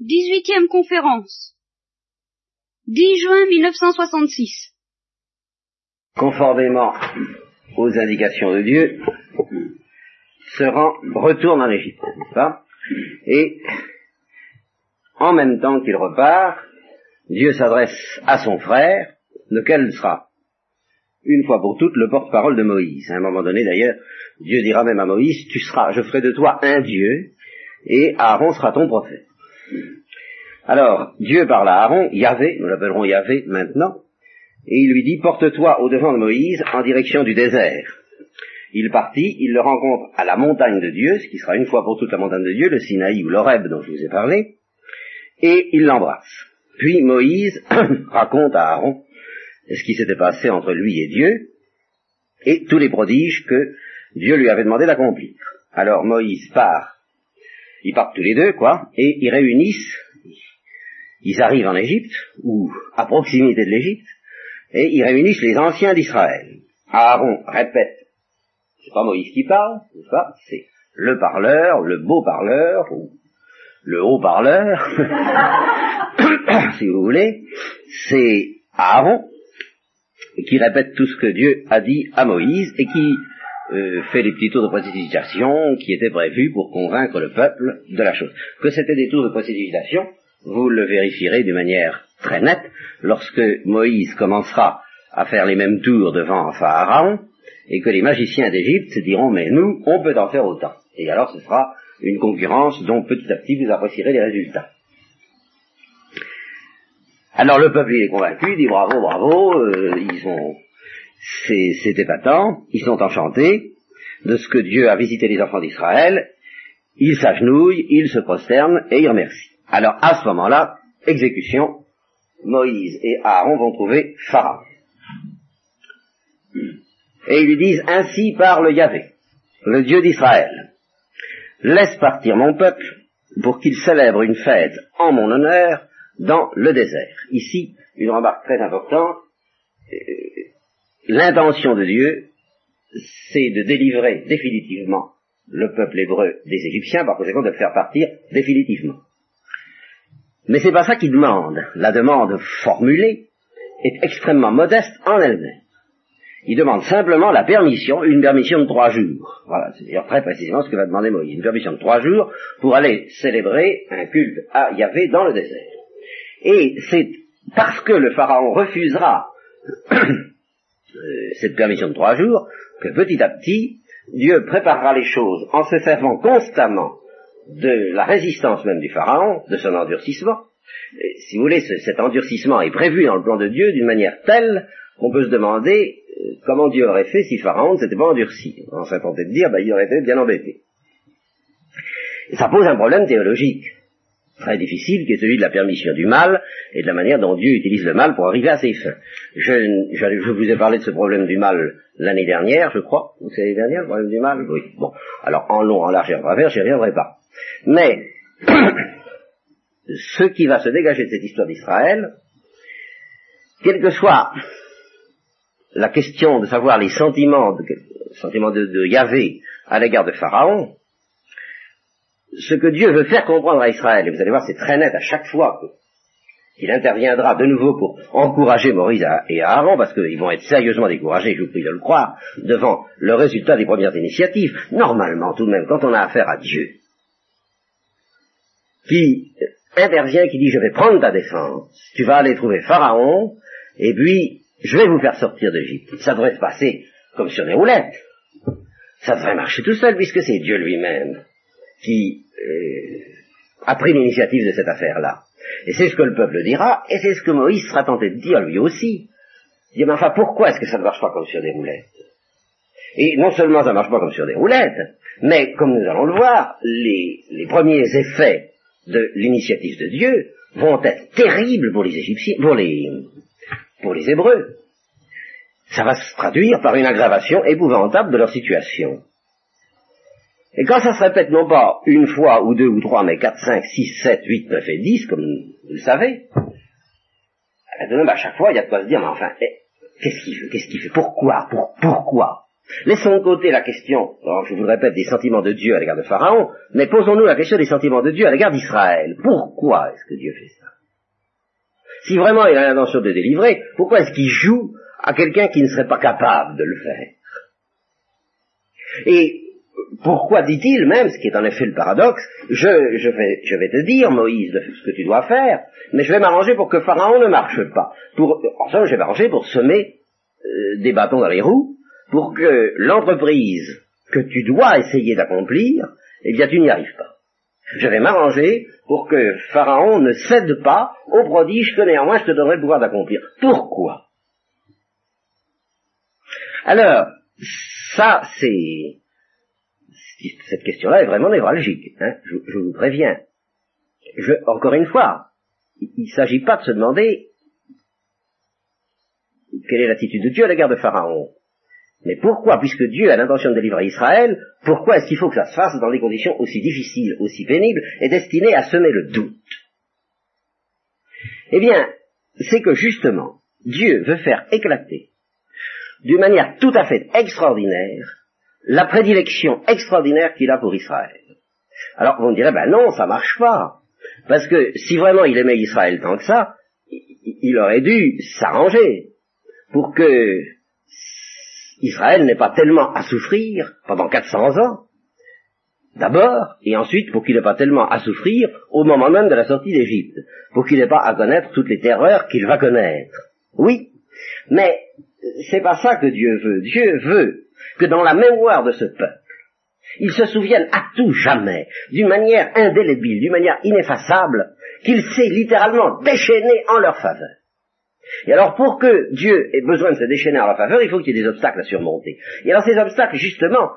18e conférence. 10 juin 1966. Conformément aux indications de Dieu, se rend, retourne en Égypte, n'est-ce pas? Et en même temps qu'il repart, Dieu s'adresse à son frère, lequel sera, une fois pour toutes, le porte-parole de Moïse. À un moment donné, d'ailleurs, Dieu dira même à Moïse, tu seras, je ferai de toi un Dieu, et Aaron sera ton prophète. Alors, Dieu parle à Aaron, Yahvé, nous l'appellerons Yahvé maintenant, et il lui dit, porte-toi au devant de Moïse en direction du désert. Il partit, il le rencontre à la montagne de Dieu, ce qui sera une fois pour toutes la montagne de Dieu, le Sinaï ou l'Oreb dont je vous ai parlé, et il l'embrasse. Puis Moïse raconte à Aaron ce qui s'était passé entre lui et Dieu, et tous les prodiges que Dieu lui avait demandé d'accomplir. Alors Moïse part, ils partent tous les deux, quoi, et ils réunissent, ils arrivent en Égypte, ou à proximité de l'Égypte, et ils réunissent les anciens d'Israël. Aaron répète, c'est pas Moïse qui parle, c'est pas, c'est le parleur, le beau parleur, ou le haut parleur, si vous voulez, c'est Aaron qui répète tout ce que Dieu a dit à Moïse et qui euh, fait les petits tours de précipitation qui étaient prévus pour convaincre le peuple de la chose. Que c'était des tours de précipitation, vous le vérifierez d'une manière très nette lorsque Moïse commencera à faire les mêmes tours devant Pharaon et que les magiciens d'Égypte se diront mais nous, on peut en faire autant. Et alors ce sera une concurrence dont petit à petit vous apprécierez les résultats. Alors le peuple il est convaincu, il dit bravo, bravo, euh, ils sont c'est épatant, ils sont enchantés de ce que Dieu a visité les enfants d'Israël, ils s'agenouillent, ils se prosternent et ils remercient. Alors à ce moment-là, exécution, Moïse et Aaron vont trouver Pharaon. Et ils lui disent, ainsi parle Yahvé, le Dieu d'Israël. Laisse partir mon peuple pour qu'il célèbre une fête en mon honneur dans le désert. Ici, une remarque très importante, euh, l'intention de Dieu, c'est de délivrer définitivement le peuple hébreu des Égyptiens, par conséquent de le faire partir définitivement. Mais c'est pas ça qu'il demande. La demande formulée est extrêmement modeste en elle-même. Il demande simplement la permission, une permission de trois jours. Voilà, c'est dire très précisément ce que va demander Moïse. Une permission de trois jours pour aller célébrer un culte à Yahvé dans le désert. Et c'est parce que le Pharaon refusera cette permission de trois jours, que petit à petit, Dieu préparera les choses en se servant constamment de la résistance même du Pharaon, de son endurcissement. si vous voulez, cet endurcissement est prévu dans le plan de Dieu d'une manière telle qu'on peut se demander euh, comment Dieu aurait fait si Pharaon ne s'était pas endurci. On serait tenté de dire, bah, il aurait été bien embêté. Ça pose un problème théologique très difficile, qui est celui de la permission du mal et de la manière dont Dieu utilise le mal pour arriver à ses fins. Je, je, vous ai parlé de ce problème du mal l'année dernière, je crois. C'est l'année dernière, le problème du mal? Oui. Bon. Alors, en long, en large et en travers, j'y reviendrai pas. Mais, ce qui va se dégager de cette histoire d'Israël, quelle que soit la question de savoir les sentiments de, sentiments de, de Yahvé à l'égard de Pharaon, ce que Dieu veut faire comprendre à Israël, et vous allez voir, c'est très net à chaque fois qu'il interviendra de nouveau pour encourager Maurice et Aaron, parce qu'ils vont être sérieusement découragés, je vous prie de le croire, devant le résultat des premières initiatives. Normalement, tout de même, quand on a affaire à Dieu, qui intervient, qui dit je vais prendre ta défense, tu vas aller trouver Pharaon, et puis je vais vous faire sortir d'Égypte. Ça devrait se passer comme sur des roulettes. Ça devrait marcher tout seul, puisque c'est Dieu lui-même qui euh, a pris l'initiative de cette affaire-là. Et c'est ce que le peuple dira, et c'est ce que Moïse sera tenté de dire lui aussi. Il dit, mais enfin, pourquoi est-ce que ça ne marche pas comme sur des roulettes? Et non seulement ça ne marche pas comme sur des roulettes, mais comme nous allons le voir, les, les premiers effets de l'initiative de Dieu vont être terribles pour les Égyptiens, pour les, pour les Hébreux. Ça va se traduire par une aggravation épouvantable de leur situation. Et quand ça se répète non pas une fois ou deux ou trois, mais quatre, cinq, six, sept, huit, neuf et dix, comme vous le savez, à chaque fois, il y a de quoi se dire, mais enfin, eh, qu'est-ce qu'il veut, qu'est-ce qu'il fait, pourquoi, pour, pourquoi? Laissons de côté la question, je vous le répète, des sentiments de Dieu à l'égard de Pharaon, mais posons-nous la question des sentiments de Dieu à l'égard d'Israël. Pourquoi est-ce que Dieu fait ça? Si vraiment il a l'intention de délivrer, pourquoi est-ce qu'il joue à quelqu'un qui ne serait pas capable de le faire? Et pourquoi dit-il même, ce qui est en effet le paradoxe, je, vais, te dire, Moïse, ce que tu dois faire, mais je vais m'arranger pour que Pharaon ne marche pas. Pour, enfin, je vais m'arranger pour semer euh, des bâtons dans les roues, pour que l'entreprise que tu dois essayer d'accomplir, eh bien tu n'y arrives pas. Je vais m'arranger pour que Pharaon ne cède pas au prodige que néanmoins je te donnerai le pouvoir d'accomplir. Pourquoi? Alors, ça c'est... Cette question-là est vraiment névralgique, hein, je, vous préviens. Je, encore une fois, il ne s'agit pas de se demander quelle est l'attitude de Dieu à l'égard de Pharaon. Mais pourquoi, puisque Dieu a l'intention de délivrer Israël, pourquoi est-ce qu'il faut que ça se fasse dans des conditions aussi difficiles, aussi pénibles, et destinées à semer le doute? Eh bien, c'est que justement, Dieu veut faire éclater, d'une manière tout à fait extraordinaire, la prédilection extraordinaire qu'il a pour Israël. Alors vous me direz, ben non, ça marche pas. Parce que si vraiment il aimait Israël tant que ça, il aurait dû s'arranger pour que Israël n'ait pas tellement à souffrir pendant 400 ans, d'abord, et ensuite pour qu'il n'ait pas tellement à souffrir au moment même de la sortie d'Égypte, pour qu'il n'ait pas à connaître toutes les terreurs qu'il va connaître. Oui, mais c'est pas ça que Dieu veut. Dieu veut que dans la mémoire de ce peuple, il se souvienne à tout jamais, d'une manière indélébile, d'une manière ineffaçable, qu'il s'est littéralement déchaîné en leur faveur. Et alors, pour que Dieu ait besoin de se déchaîner en leur faveur, il faut qu'il y ait des obstacles à surmonter. Et alors, ces obstacles, justement,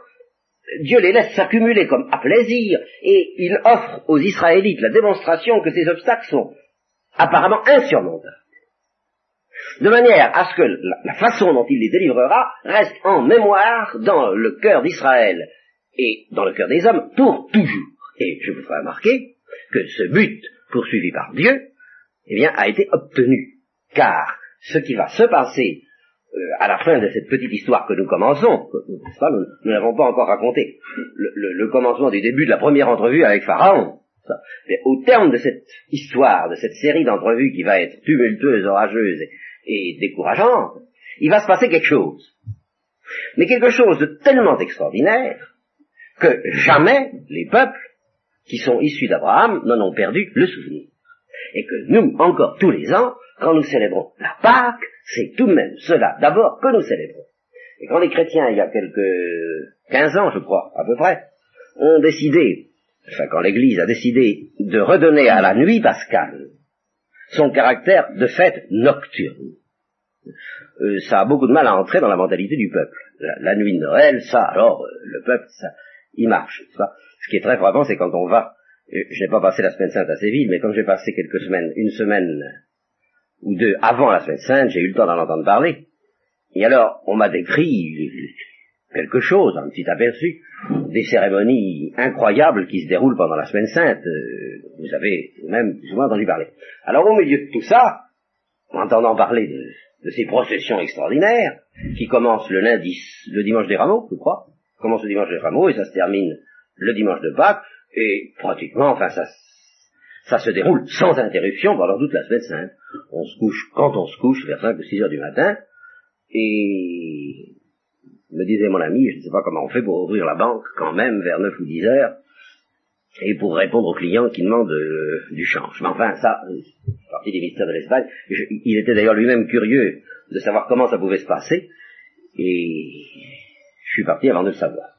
Dieu les laisse s'accumuler comme à plaisir, et il offre aux Israélites la démonstration que ces obstacles sont apparemment insurmontables. De manière à ce que la façon dont il les délivrera reste en mémoire dans le cœur d'Israël et dans le cœur des hommes pour toujours. Et je vous ferai remarquer que ce but poursuivi par Dieu, eh bien, a été obtenu car ce qui va se passer euh, à la fin de cette petite histoire que nous commençons, nous n'avons pas encore raconté, le, commencement du début de la première entrevue avec Pharaon, mais au terme de cette histoire, de cette série d'entrevues qui va être tumultueuse, orageuse et, et décourageante, il va se passer quelque chose. Mais quelque chose de tellement extraordinaire que jamais les peuples qui sont issus d'Abraham n'en ont perdu le souvenir. Et que nous, encore tous les ans, quand nous célébrons la Pâque, c'est tout de même cela d'abord que nous célébrons. Et quand les chrétiens, il y a quelques 15 ans, je crois, à peu près, ont décidé, enfin quand l'Église a décidé de redonner à la nuit pascale son caractère de fête nocturne, euh, ça a beaucoup de mal à entrer dans la mentalité du peuple. La, nuit de Noël, ça, alors, euh, le peuple, ça, il marche. Ce qui est très frappant, c'est quand on va, euh, je n'ai pas passé la semaine sainte à Séville, mais comme j'ai passé quelques semaines, une semaine ou deux avant la semaine sainte, j'ai eu le temps d'en entendre parler. Et alors, on m'a décrit quelque chose, un petit aperçu, des cérémonies incroyables qui se déroulent pendant la semaine sainte. Vous avez même souvent entendu parler. Alors, au milieu de tout ça, en entendant parler de, ces processions extraordinaires, qui commencent le lundi, le dimanche des rameaux, je crois, commence le dimanche des rameaux et ça se termine le dimanche de Pâques, et pratiquement, enfin, ça ça se déroule sans interruption pendant toute la semaine sainte. On se couche quand on se couche, vers 5 ou 6 heures du matin, et me disait mon ami, je ne sais pas comment on fait pour ouvrir la banque quand même vers 9 ou 10 heures, et pour répondre aux clients qui demandent euh, du change. Mais enfin, ça, c'est partie des mystères de l'Espagne. Il était d'ailleurs lui-même curieux de savoir comment ça pouvait se passer, et je suis parti avant de le savoir.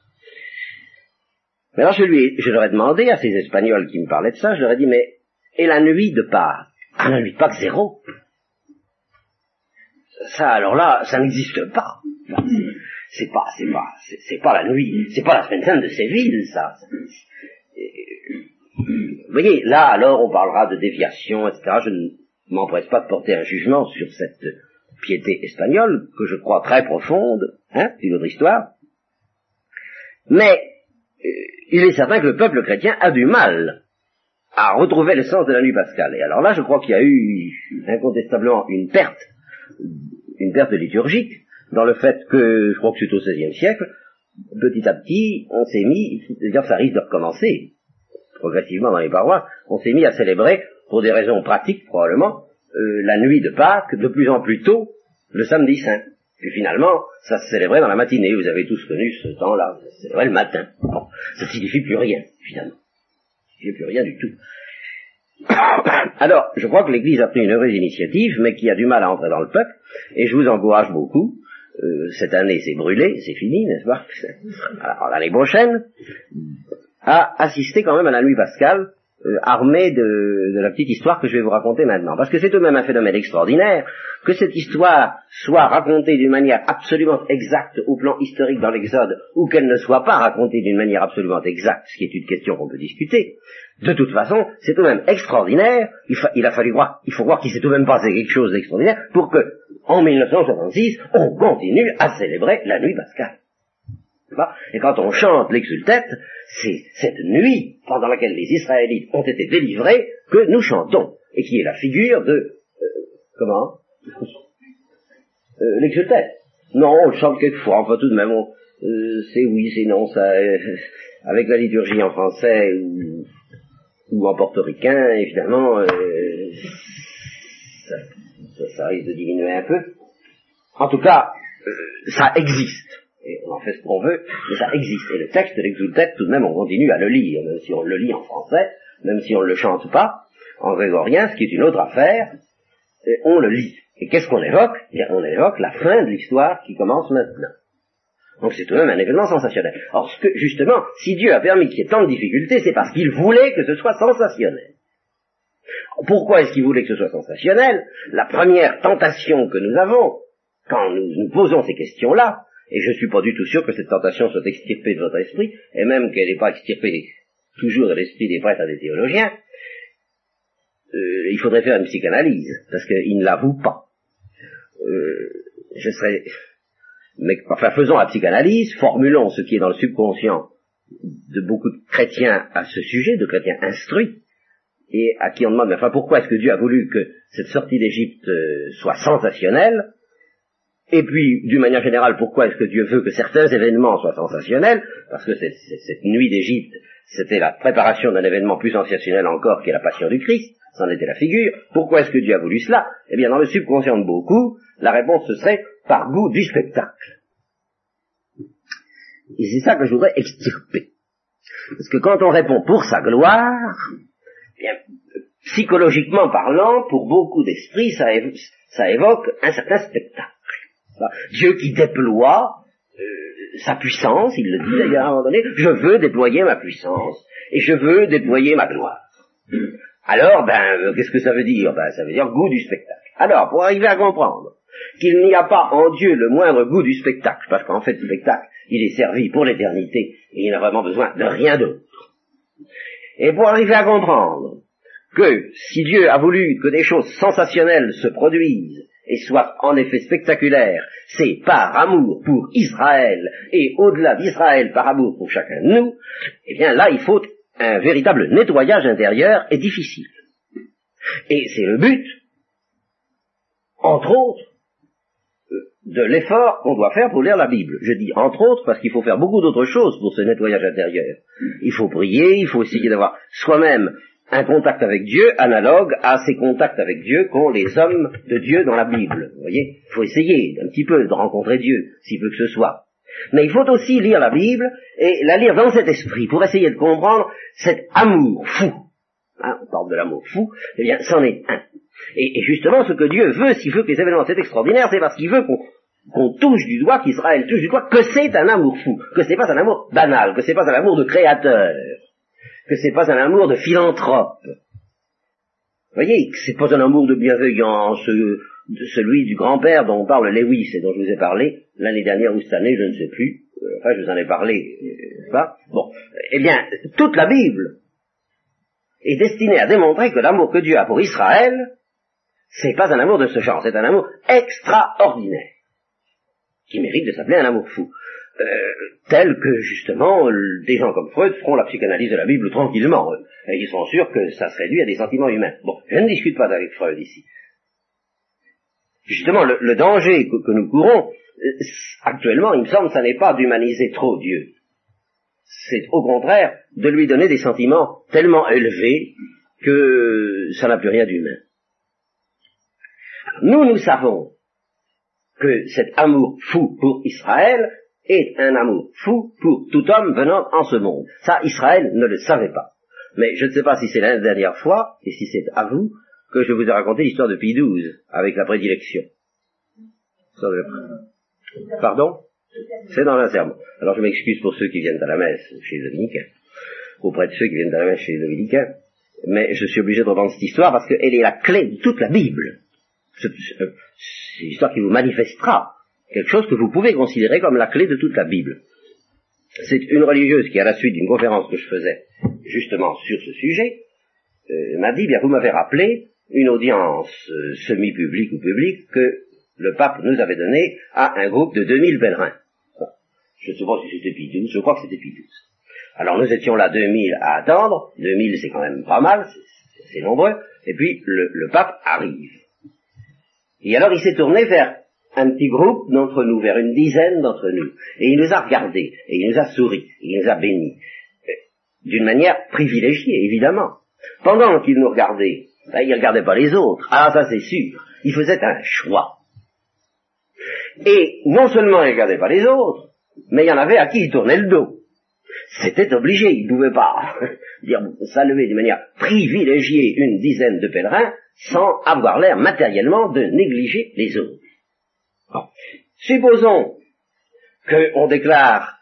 Mais alors je lui je leur ai demandé à ces Espagnols qui me parlaient de ça, je leur ai dit, mais et la nuit de Pâques? Ah, la nuit de Pâques, zéro? Ça, alors là, ça n'existe pas. C'est pas, c'est pas, c'est pas la nuit, c'est pas la semaine sainte de Séville, ça. Vous voyez, là, alors, on parlera de déviation, etc. Je ne m'empresse pas de porter un jugement sur cette piété espagnole, que je crois très profonde, hein, une autre histoire. Mais, euh, il est certain que le peuple chrétien a du mal à retrouver le sens de la nuit pascale. Et alors là, je crois qu'il y a eu incontestablement une perte, une perte liturgique, dans le fait que, je crois que c'est au XVIe siècle, petit à petit, on s'est mis, d'ailleurs ça risque de recommencer, progressivement dans les paroisses, on s'est mis à célébrer, pour des raisons pratiques probablement, euh, la nuit de Pâques de plus en plus tôt, le samedi saint. Puis finalement, ça se célébrait dans la matinée. Vous avez tous connu ce temps-là. Ça se célébrait le matin. Ça signifie plus rien, finalement. Ça signifie plus rien du tout. Alors, je crois que l'Église a pris une heureuse initiative, mais qui a du mal à entrer dans le peuple, et je vous encourage beaucoup. Euh, cette année, c'est brûlé, c'est fini, n'est-ce pas Alors, l'année prochaine, à assister quand même à la nuit pascale, euh, armé de, la petite histoire que je vais vous raconter maintenant. Parce que c'est tout de même un phénomène extraordinaire que cette histoire soit racontée d'une manière absolument exacte au plan historique dans l'Exode, ou qu'elle ne soit pas racontée d'une manière absolument exacte, ce qui est une question qu'on peut discuter. De toute façon, c'est tout de même extraordinaire. Il, a fallu voir, il faut voir qu'il s'est tout de même passé quelque chose d'extraordinaire pour que, en 1966, on continue à célébrer la nuit pascale. Et quand on chante l'exultète, c'est cette nuit pendant laquelle les Israélites ont été délivrés que nous chantons, et qui est la figure de... Euh, comment? Euh, L'exultète. Non, on le chante quelquefois, enfin tout de même, euh, c'est oui, c'est non, ça, avec la liturgie en français ou, en portoricain, évidemment, ça, ça, risque de diminuer un peu. En tout cas, ça existe et on en fait ce qu'on veut, mais ça existe. Et le texte de l'exultète, tout de même, on continue à le lire, même si on le lit en français, même si on ne le chante pas, en grégorien, ce qui est une autre affaire, on le lit. Et qu'est-ce qu'on évoque? Eh bien, On évoque la fin de l'histoire qui commence maintenant. Donc c'est tout de même un événement sensationnel. Or, ce que, justement, si Dieu a permis qu'il y ait tant de difficultés, c'est parce qu'il voulait que ce soit sensationnel. Pourquoi est-ce qu'il voulait que ce soit sensationnel? La première tentation que nous avons, quand nous nous posons ces questions-là, et je ne suis pas du tout sûr que cette tentation soit extirpée de votre esprit, et même qu'elle n'est pas extirpée toujours de l'esprit des prêtres et des théologiens, euh, il faudrait faire une psychanalyse, parce qu'ils ne l'avouent pas. Euh, je serais... Mais enfin, faisons la psychanalyse, formulons ce qui est dans le subconscient de beaucoup de chrétiens à ce sujet, de chrétiens instruits, et à qui on demande, enfin, pourquoi est-ce que Dieu a voulu que cette sortie d'Égypte euh, soit sensationnelle? Et puis, d'une manière générale, pourquoi est-ce que Dieu veut que certains événements soient sensationnels? Parce que cette, nuit d'Égypte, c'était la préparation d'un événement plus sensationnel encore qui est la passion du Christ, c'en était la figure. Pourquoi est-ce que Dieu a voulu cela? Eh bien, dans le subconscient de beaucoup, la réponse ce serait par goût du spectacle. Et c'est ça que je voudrais extirper. Parce que quand on répond pour sa gloire, psychologiquement parlant, pour beaucoup d'esprits, ça, ça évoque un certain spectacle. Dieu qui déploie euh, sa puissance, il le dit d'ailleurs à un moment donné, je veux déployer ma puissance et je veux déployer ma gloire. Alors, ben, euh, qu'est-ce que ça veut dire? Ben, ça veut dire goût du spectacle. Alors, pour arriver à comprendre qu'il n'y a pas en Dieu le moindre goût du spectacle, parce qu'en fait, le spectacle, il est servi pour l'éternité et il n'a vraiment besoin de rien d'autre. Et pour arriver à comprendre que si Dieu a voulu que des choses sensationnelles se produisent et soit en effet spectaculaire, c'est par amour pour Israël et au-delà d'Israël par amour pour chacun de nous, eh bien là il faut un véritable nettoyage intérieur et difficile. Et c'est le but, entre autres, de l'effort qu'on doit faire pour lire la Bible. Je dis entre autres parce qu'il faut faire beaucoup d'autres choses pour ce nettoyage intérieur. Il faut prier, il faut essayer d'avoir soi-même un contact avec Dieu analogue à ces contacts avec Dieu qu'ont les hommes de Dieu dans la Bible. Vous voyez Il faut essayer un petit peu de rencontrer Dieu, s'il veut que ce soit. Mais il faut aussi lire la Bible et la lire dans cet esprit pour essayer de comprendre cet amour fou. Hein, on parle de l'amour fou, eh bien, c'en est un. Et, justement, ce que Dieu veut, s'il veut que les événements soient extraordinaires, c'est parce qu'il veut qu'on touche du doigt, qu'Israël touche du doigt, que c'est un amour fou, que c'est pas un amour banal, que c'est pas un amour de créateur, que c'est pas un amour de philanthrope. Vous voyez, c'est pas un amour de bienveillance, euh, celui du grand-père dont on parle Lewis et dont je vous ai parlé l'année dernière ou cette année, je ne sais plus. Euh, enfin, je vous en ai parlé, euh, pas Bon, eh bien, toute la Bible est destinée à démontrer que l'amour que Dieu a pour Israël, c'est pas un amour de ce genre, c'est un amour extraordinaire, qui mérite de s'appeler un amour fou. Euh, tel que justement des gens comme Freud feront la psychanalyse de la Bible tranquillement. et ils sont sûrs que ça se réduit à des sentiments humains. Bon, je ne discute pas avec Freud ici. Justement, le, danger que, nous courons, euh, actuellement, il me semble, ça n'est pas d'humaniser trop Dieu. C'est au contraire de lui donner des sentiments tellement élevés que ça n'a plus rien d'humain. Nous, nous savons que cet amour fou pour Israël est un amour fou pour tout homme venant en ce monde. Ça, Israël ne le savait pas. Mais je ne sais pas si c'est la dernière fois, et si c'est à vous, que je vous ai raconté l'histoire de Pie avec la prédilection. Pardon? C'est dans serment. Alors je m'excuse pour ceux qui viennent à la messe chez les dominicains, auprès de ceux qui viennent à la messe chez les dominicains, mais je suis obligé de reprendre cette histoire parce qu'elle est la clé de toute la Bible. C'est une histoire qui vous manifestera quelque chose que vous pouvez considérer comme la clé de toute la Bible. C'est une religieuse qui, à la suite d'une conférence que je faisais justement sur ce sujet, euh, m'a dit, bien vous m'avez rappelé une audience euh, semi-publique ou publique que le pape nous avait donnée à un groupe de 2000 pèlerins. Je ne sais pas si c'était Pie je crois que c'était Pie Alors nous étions là 2000 à attendre, 2000 c'est quand même pas mal, c'est nombreux, et puis le pape arrive. Et alors il s'est tourné vers un petit groupe d'entre nous, vers une dizaine d'entre nous. Et il nous a regardés, et il nous a souri, et il nous a bénis. Euh, d'une manière privilégiée, évidemment. Pendant qu'il nous regardait, ben, il ne regardait pas les autres. Ah, ça c'est sûr. Il faisait un choix. Et non seulement il ne regardait pas les autres, mais il y en avait à qui il tournait le dos. C'était obligé, il ne pouvait pas dire saluer d'une manière privilégiée une dizaine de pèlerins sans avoir l'air matériellement de négliger les autres. Supposons qu'on déclare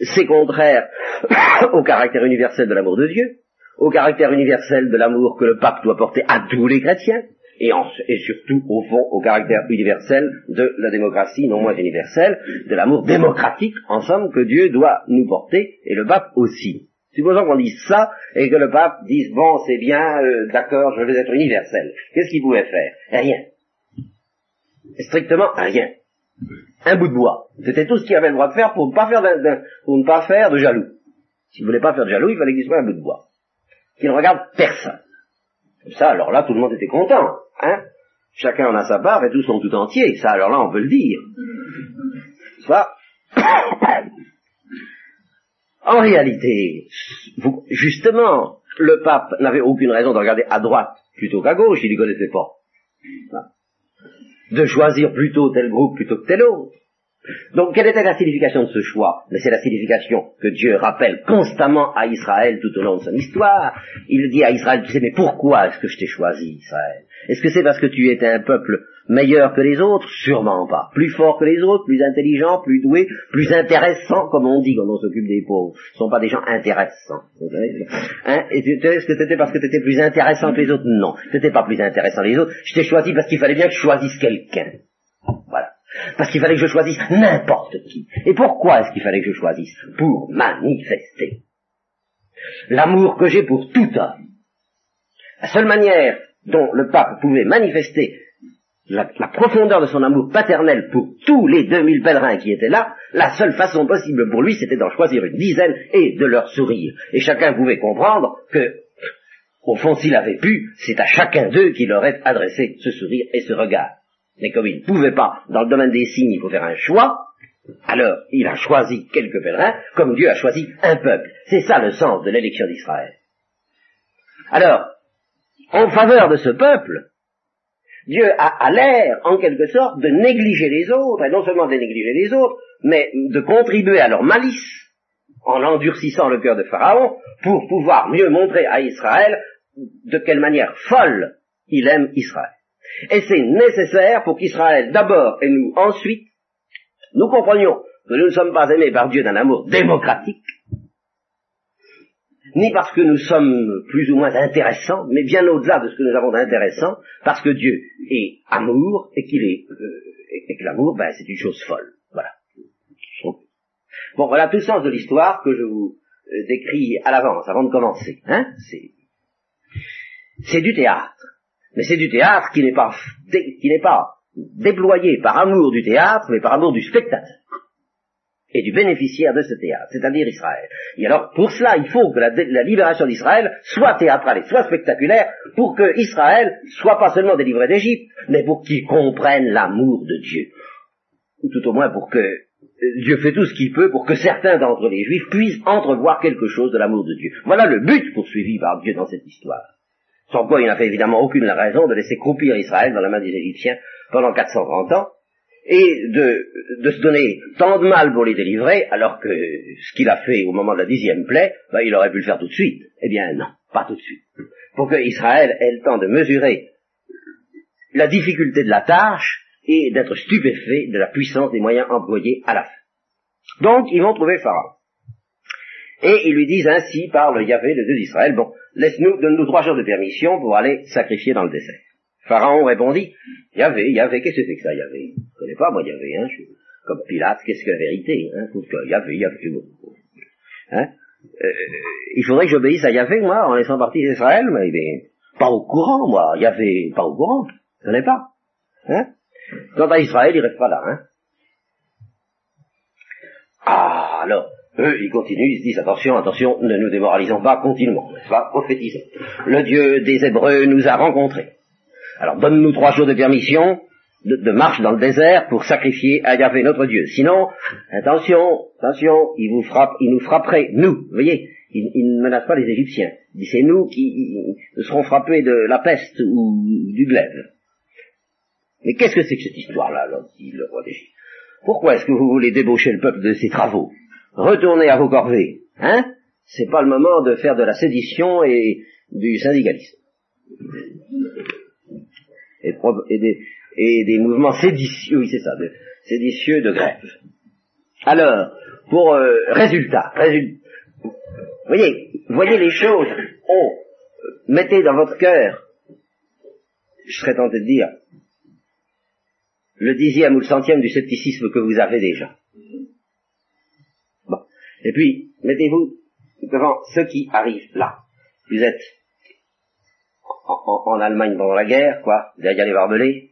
c'est contraire au caractère universel de l'amour de Dieu, au caractère universel de l'amour que le pape doit porter à tous les chrétiens, et, et, surtout, au fond, au caractère universel de la démocratie, non moins universelle, de l'amour démocratique, en somme, que Dieu doit nous porter, et le pape aussi. Supposons qu'on dise ça, et que le pape dise, bon, c'est bien, euh, d'accord, je vais être universel. Qu'est-ce qu'il pouvait faire Rien. Strictement rien. Un bout de bois. C'était tout ce qu'il avait le droit de faire pour ne pas faire pour ne pas faire de jaloux. S'il voulait pas faire de jaloux, il fallait qu'il soit un bout de bois. Qu'il ne regarde personne. Ça, alors là, tout le monde était content. Hein Chacun en a sa part et tous sont tout entier. Ça, alors là, on peut le dire. Ça. En réalité, justement, le pape n'avait aucune raison de regarder à droite plutôt qu'à gauche, il ne connaissait pas de choisir plutôt tel groupe plutôt que tel autre. Donc quelle était la signification de ce choix? Mais c'est la signification que Dieu rappelle constamment à Israël tout au long de son histoire. Il dit à Israël, tu sais, mais pourquoi est-ce que je t'ai choisi, Israël? Est-ce que c'est parce que tu étais un peuple meilleur que les autres? Sûrement pas. Plus fort que les autres, plus intelligent, plus doué, plus intéressant, comme on dit quand on s'occupe des pauvres. Ce ne sont pas des gens intéressants. Hein? Est-ce que c'était parce que tu étais plus intéressant que les autres? Non, tu n'étais pas plus intéressant que les autres. Je t'ai choisi parce qu'il fallait bien que je choisisse quelqu'un. Voilà. Parce qu'il fallait que je choisisse n'importe qui. Et pourquoi est-ce qu'il fallait que je choisisse? Pour manifester l'amour que j'ai pour tout homme. La seule manière dont le pape pouvait manifester la, profondeur de son amour paternel pour tous les 2000 pèlerins qui étaient là, la seule façon possible pour lui, c'était d'en choisir une dizaine et de leur sourire. Et chacun pouvait comprendre que, au fond, s'il avait pu, c'est à chacun d'eux qu'il aurait adressé ce sourire et ce regard. Mais comme il ne pouvait pas, dans le domaine des signes, il faut faire un choix, alors il a choisi quelques pèlerins, comme Dieu a choisi un peuple. C'est ça le sens de l'élection d'Israël. Alors, en faveur de ce peuple, Dieu a, l'air, en quelque sorte, de négliger les autres, et non seulement de négliger les autres, mais de contribuer à leur malice, en endurcissant le cœur de Pharaon, pour pouvoir mieux montrer à Israël de quelle manière folle il aime Israël. Et c'est nécessaire pour qu'Israël, d'abord et nous ensuite, nous comprenions que nous ne sommes pas aimés par Dieu d'un amour démocratique, ni parce que nous sommes plus ou moins intéressants, mais bien au-delà de ce que nous avons d'intéressant, parce que Dieu est amour et qu'il est euh, et que l'amour, ben, c'est une chose folle. Voilà. Bon, voilà tout le sens de l'histoire que je vous euh, décris à l'avance, avant de commencer. Hein c'est, du théâtre. Mais c'est du théâtre qui n'est pas, qui n'est pas déployé par amour du théâtre, mais par amour du spectateur. Et du bénéficiaire de ce théâtre, c'est-à-dire Israël. Et alors, pour cela, il faut que la, libération d'Israël soit théâtrale et soit spectaculaire, pour que Israël soit pas seulement délivré d'Égypte, mais pour qu'il comprenne l'amour de Dieu. Ou tout au moins pour que euh, Dieu fait tout ce qu'il peut pour que certains d'entre les Juifs puissent entrevoir quelque chose de l'amour de Dieu. Voilà le but poursuivi par Dieu dans cette histoire. Sans quoi il n'a fait évidemment aucune raison de laisser croupir Israël dans la main des Égyptiens pendant 430 ans, et de, de, se donner tant de mal pour les délivrer, alors que ce qu'il a fait au moment de la dixième plaie, ben, il aurait pu le faire tout de suite. Eh bien non, pas tout de suite. Pour que Israël ait le temps de mesurer la difficulté de la tâche et d'être stupéfait de la puissance des moyens employés à la fin. Donc, ils vont trouver Pharaon. Et ils lui disent ainsi, parle Yahvé, le Dieu d'Israël, bon, laisse-nous, donne-nous trois jours de permission pour aller sacrifier dans le désert. Pharaon répondit, Yahvé, Yahvé, qu'est-ce que c'est que ça, Yahvé Je ne connais pas, moi, Yahvé, hein, je comme Pilate, qu'est-ce que la vérité hein, Yahvé, Yahvé, hein? Euh, il faudrait que j'obéisse à Yahvé, moi, en laissant partir Israël, mais il est pas au courant, moi, Yahvé, pas au courant, je connais pas. Hein? Quant à Israël, il reste pas là, hein Ah, alors, eux, ils continuent, ils se disent, attention, attention, ne nous démoralisons pas, continuons, n'est-ce pas, prophétisons. Le Dieu des Hébreux nous a rencontrés. Alors donne-nous trois jours de permission de, marche dans le désert pour sacrifier à Yahvé notre Dieu. Sinon, attention, attention, il vous frappe, il nous frapperait, nous, voyez, il, ne menace pas les Égyptiens. C'est nous qui serons frappés de la peste ou du glaive. Mais qu'est-ce que c'est que cette histoire-là, dit le roi d'Égypte? Pourquoi est-ce que vous voulez débaucher le peuple de ses travaux? Retournez à vos corvées, hein? C'est pas le moment de faire de la sédition et du syndicalisme et, des, et des, mouvements séditieux, oui c'est ça, de, séditieux de grève. Alors, pour euh, résultat, voyez, voyez les choses, oh, mettez dans votre cœur, je serais tenté de dire, le dixième ou le centième du scepticisme que vous avez déjà. Bon. Et puis, mettez-vous devant ce qui arrive là. Vous êtes en, Allemagne pendant la guerre, quoi, derrière les barbelés.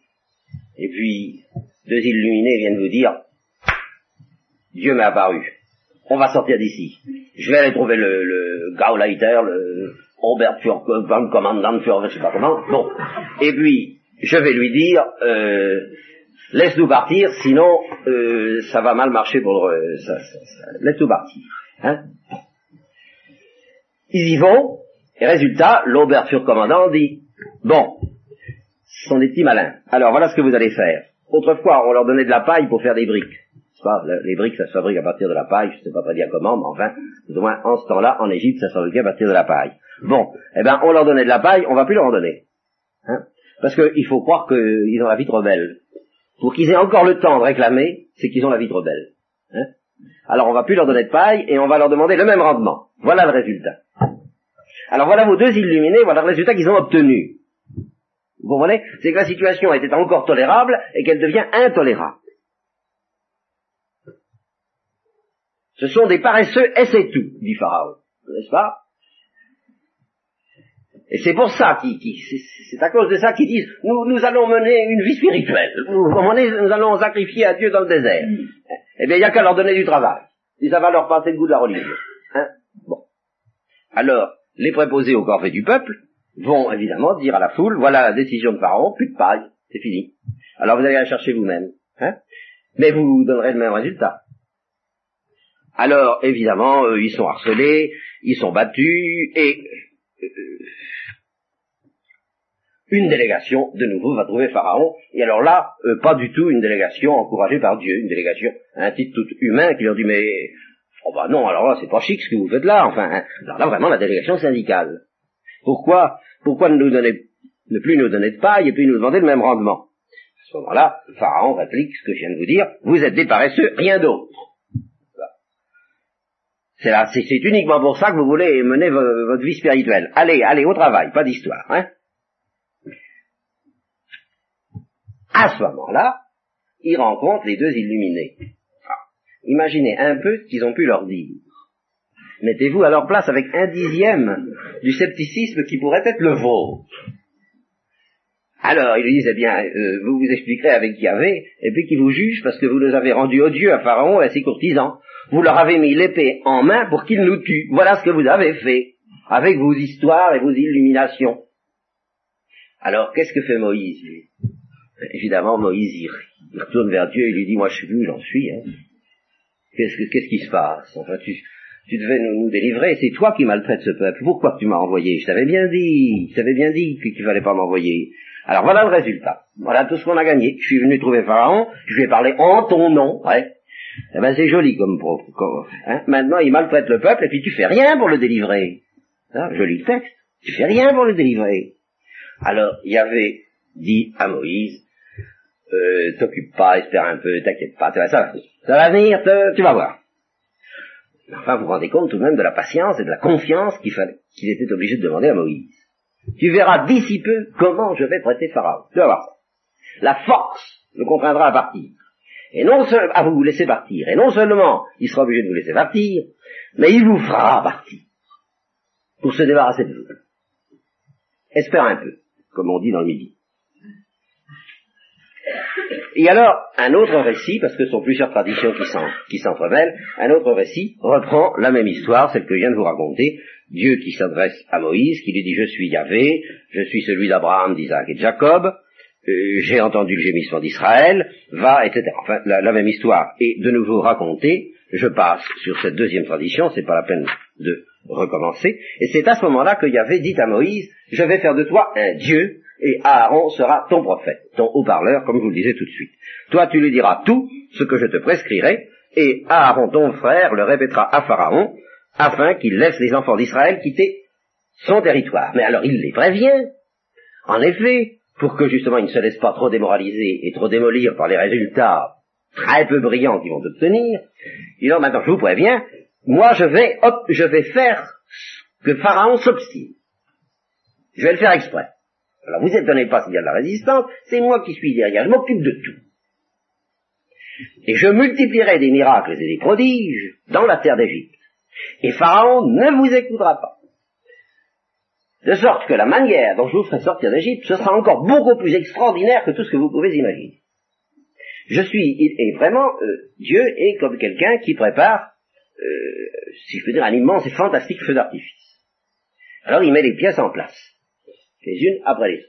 Et puis, deux illuminés viennent vous dire, Dieu m'est apparu. On va sortir d'ici. Je vais aller trouver le, le Gauleiter, le Robert Furman, commandant Furman, je sais pas comment. Bon. Et puis, je vais lui dire, euh, laisse-nous partir, sinon, euh, ça va mal marcher pour le, laisse-nous partir. Hein Ils y vont, et résultat, l'Oberfur commandant dit, bon, ce sont des petits malins. Alors voilà ce que vous allez faire. Autrefois, on leur donnait de la paille pour faire des briques. Pas, les briques, ça se fabrique à partir de la paille, je ne sais pas très bien comment, mais enfin, plus ou moins, en ce temps-là, en Égypte, ça se fabriquait à partir de la paille. Bon, eh ben, on leur donnait de la paille, on va plus leur en donner. Hein? Parce qu'il faut croire qu'ils ont la vie trop belle. Pour qu'ils aient encore le temps de réclamer, c'est qu'ils ont la vie trop belle. Hein? Alors on va plus leur donner de paille et on va leur demander le même rendement. Voilà le résultat. Alors voilà vos deux illuminés, voilà le résultat qu'ils ont obtenu. Vous comprenez? C'est que la situation était encore tolérable et qu'elle devient intolérable. Ce sont des paresseux et c'est tout, dit Pharaon. N'est-ce pas? Et c'est pour ça qu'ils, c'est à cause de ça qu'ils disent, nous, nous allons mener une vie spirituelle. Comprenez? Nous allons sacrifier à Dieu dans le désert. Eh bien, il n'y a qu'à leur donner du travail. Et ça va leur passer le goût de la religion. Hein? Bon. Alors, les préposés au corvée du peuple vont évidemment dire à la foule, voilà la décision de Pharaon, plus de paille, c'est fini. Alors vous allez la chercher vous-même. Hein Mais vous donnerez le même résultat. Alors, évidemment, euh, ils sont harcelés, ils sont battus, et euh, une délégation, de nouveau, va trouver Pharaon, et alors là, euh, pas du tout une délégation encouragée par Dieu, une délégation, un titre tout humain qui leur dit, mais Oh bah non, alors là, c'est pas chic ce que vous faites là, enfin, hein. alors là, vraiment, la délégation syndicale. Pourquoi, pourquoi ne nous donner, ne plus nous donner de paille et puis nous demander le même rendement? À ce moment-là, Pharaon réplique ce que je viens de vous dire, vous êtes des paresseux, rien d'autre. C'est là, c'est uniquement pour ça que vous voulez mener votre vie spirituelle. Allez, allez, au travail, pas d'histoire, hein. À ce moment-là, il rencontre les deux illuminés. Imaginez un peu ce qu'ils ont pu leur dire. Mettez-vous à leur place avec un dixième du scepticisme qui pourrait être le vôtre. Alors, ils lui disent, eh bien, vous vous expliquerez avec Yahvé, et puis qu'il vous juge parce que vous nous avez rendus odieux à Pharaon et à ses courtisans. Vous leur avez mis l'épée en main pour qu'ils nous tuent. Voilà ce que vous avez fait, avec vos histoires et vos illuminations. Alors, qu'est-ce que fait Moïse, lui? Évidemment, Moïse, il, retourne vers Dieu et lui dit, moi je suis venu, j'en suis. Hein. Qu'est-ce, qui se passe? Enfin, tu, devais nous, délivrer, c'est toi qui maltraites ce peuple. Pourquoi tu m'as envoyé? Je t'avais bien dit, je t'avais bien dit qu'il fallait pas m'envoyer. Alors voilà le résultat. Voilà tout ce qu'on a gagné. Je suis venu trouver Pharaon, je lui ai parlé en ton nom. Eh ben c'est joli comme, comme hein. Maintenant il maltraite le peuple et puis tu fais rien pour le délivrer. Ah, joli texte. Tu fais rien pour le délivrer. Alors il y avait dit à Moïse, euh, t'occupe pas, espère un peu, t'inquiète pas, ça va, ça va venir, tu vas voir. Enfin, vous vous rendez compte tout de même de la patience et de la confiance qu'il était obligé de demander à Moïse. Tu verras d'ici peu comment je vais traiter Pharaon. Tu vas voir ça. La force le contraindra à partir. Et non seulement, à vous laisser partir. Et non seulement il sera obligé de vous laisser partir, mais il vous fera partir. Pour se débarrasser de vous. Espère un peu, comme on dit dans le midi. Et alors, un autre récit, parce que ce sont plusieurs traditions qui s'entremêlent, un autre récit reprend la même histoire, celle que je viens de vous raconter, Dieu qui s'adresse à Moïse, qui lui dit, je suis Yahvé, je suis celui d'Abraham, d'Isaac et de Jacob, euh, j'ai entendu le gémissement d'Israël, va, etc. Enfin, la, même histoire est de nouveau racontée, je passe sur cette deuxième tradition, c'est pas la peine de recommencer, et c'est à ce moment-là que Yahvé dit à Moïse, je vais faire de toi un Dieu, et Aaron sera ton prophète, ton haut-parleur, comme je vous le disais tout de suite. Toi, tu lui diras tout ce que je te prescrirai, et Aaron, ton frère, le répétera à Pharaon, afin qu'il laisse les enfants d'Israël quitter son territoire. Mais alors il les prévient. En effet, pour que justement ils ne se laissent pas trop démoraliser et trop démolir par les résultats très peu brillants qu'ils vont obtenir, il dit maintenant je vous préviens, moi je vais, hop, je vais faire que Pharaon s'obstine. Je vais le faire exprès. Alors vous étonnez pas s'il y a de la résistance, c'est moi qui suis derrière, je m'occupe de tout. Et je multiplierai des miracles et des prodiges dans la terre d'Égypte. Et Pharaon ne vous écoutera pas. De sorte que la manière dont je vous ferai sortir d'Égypte, ce sera encore beaucoup plus extraordinaire que tout ce que vous pouvez imaginer. Je suis, et vraiment, euh, Dieu est comme quelqu'un qui prépare, euh, si je peux dire, un immense et fantastique feu d'artifice. Alors il met les pièces en place les unes après les autres.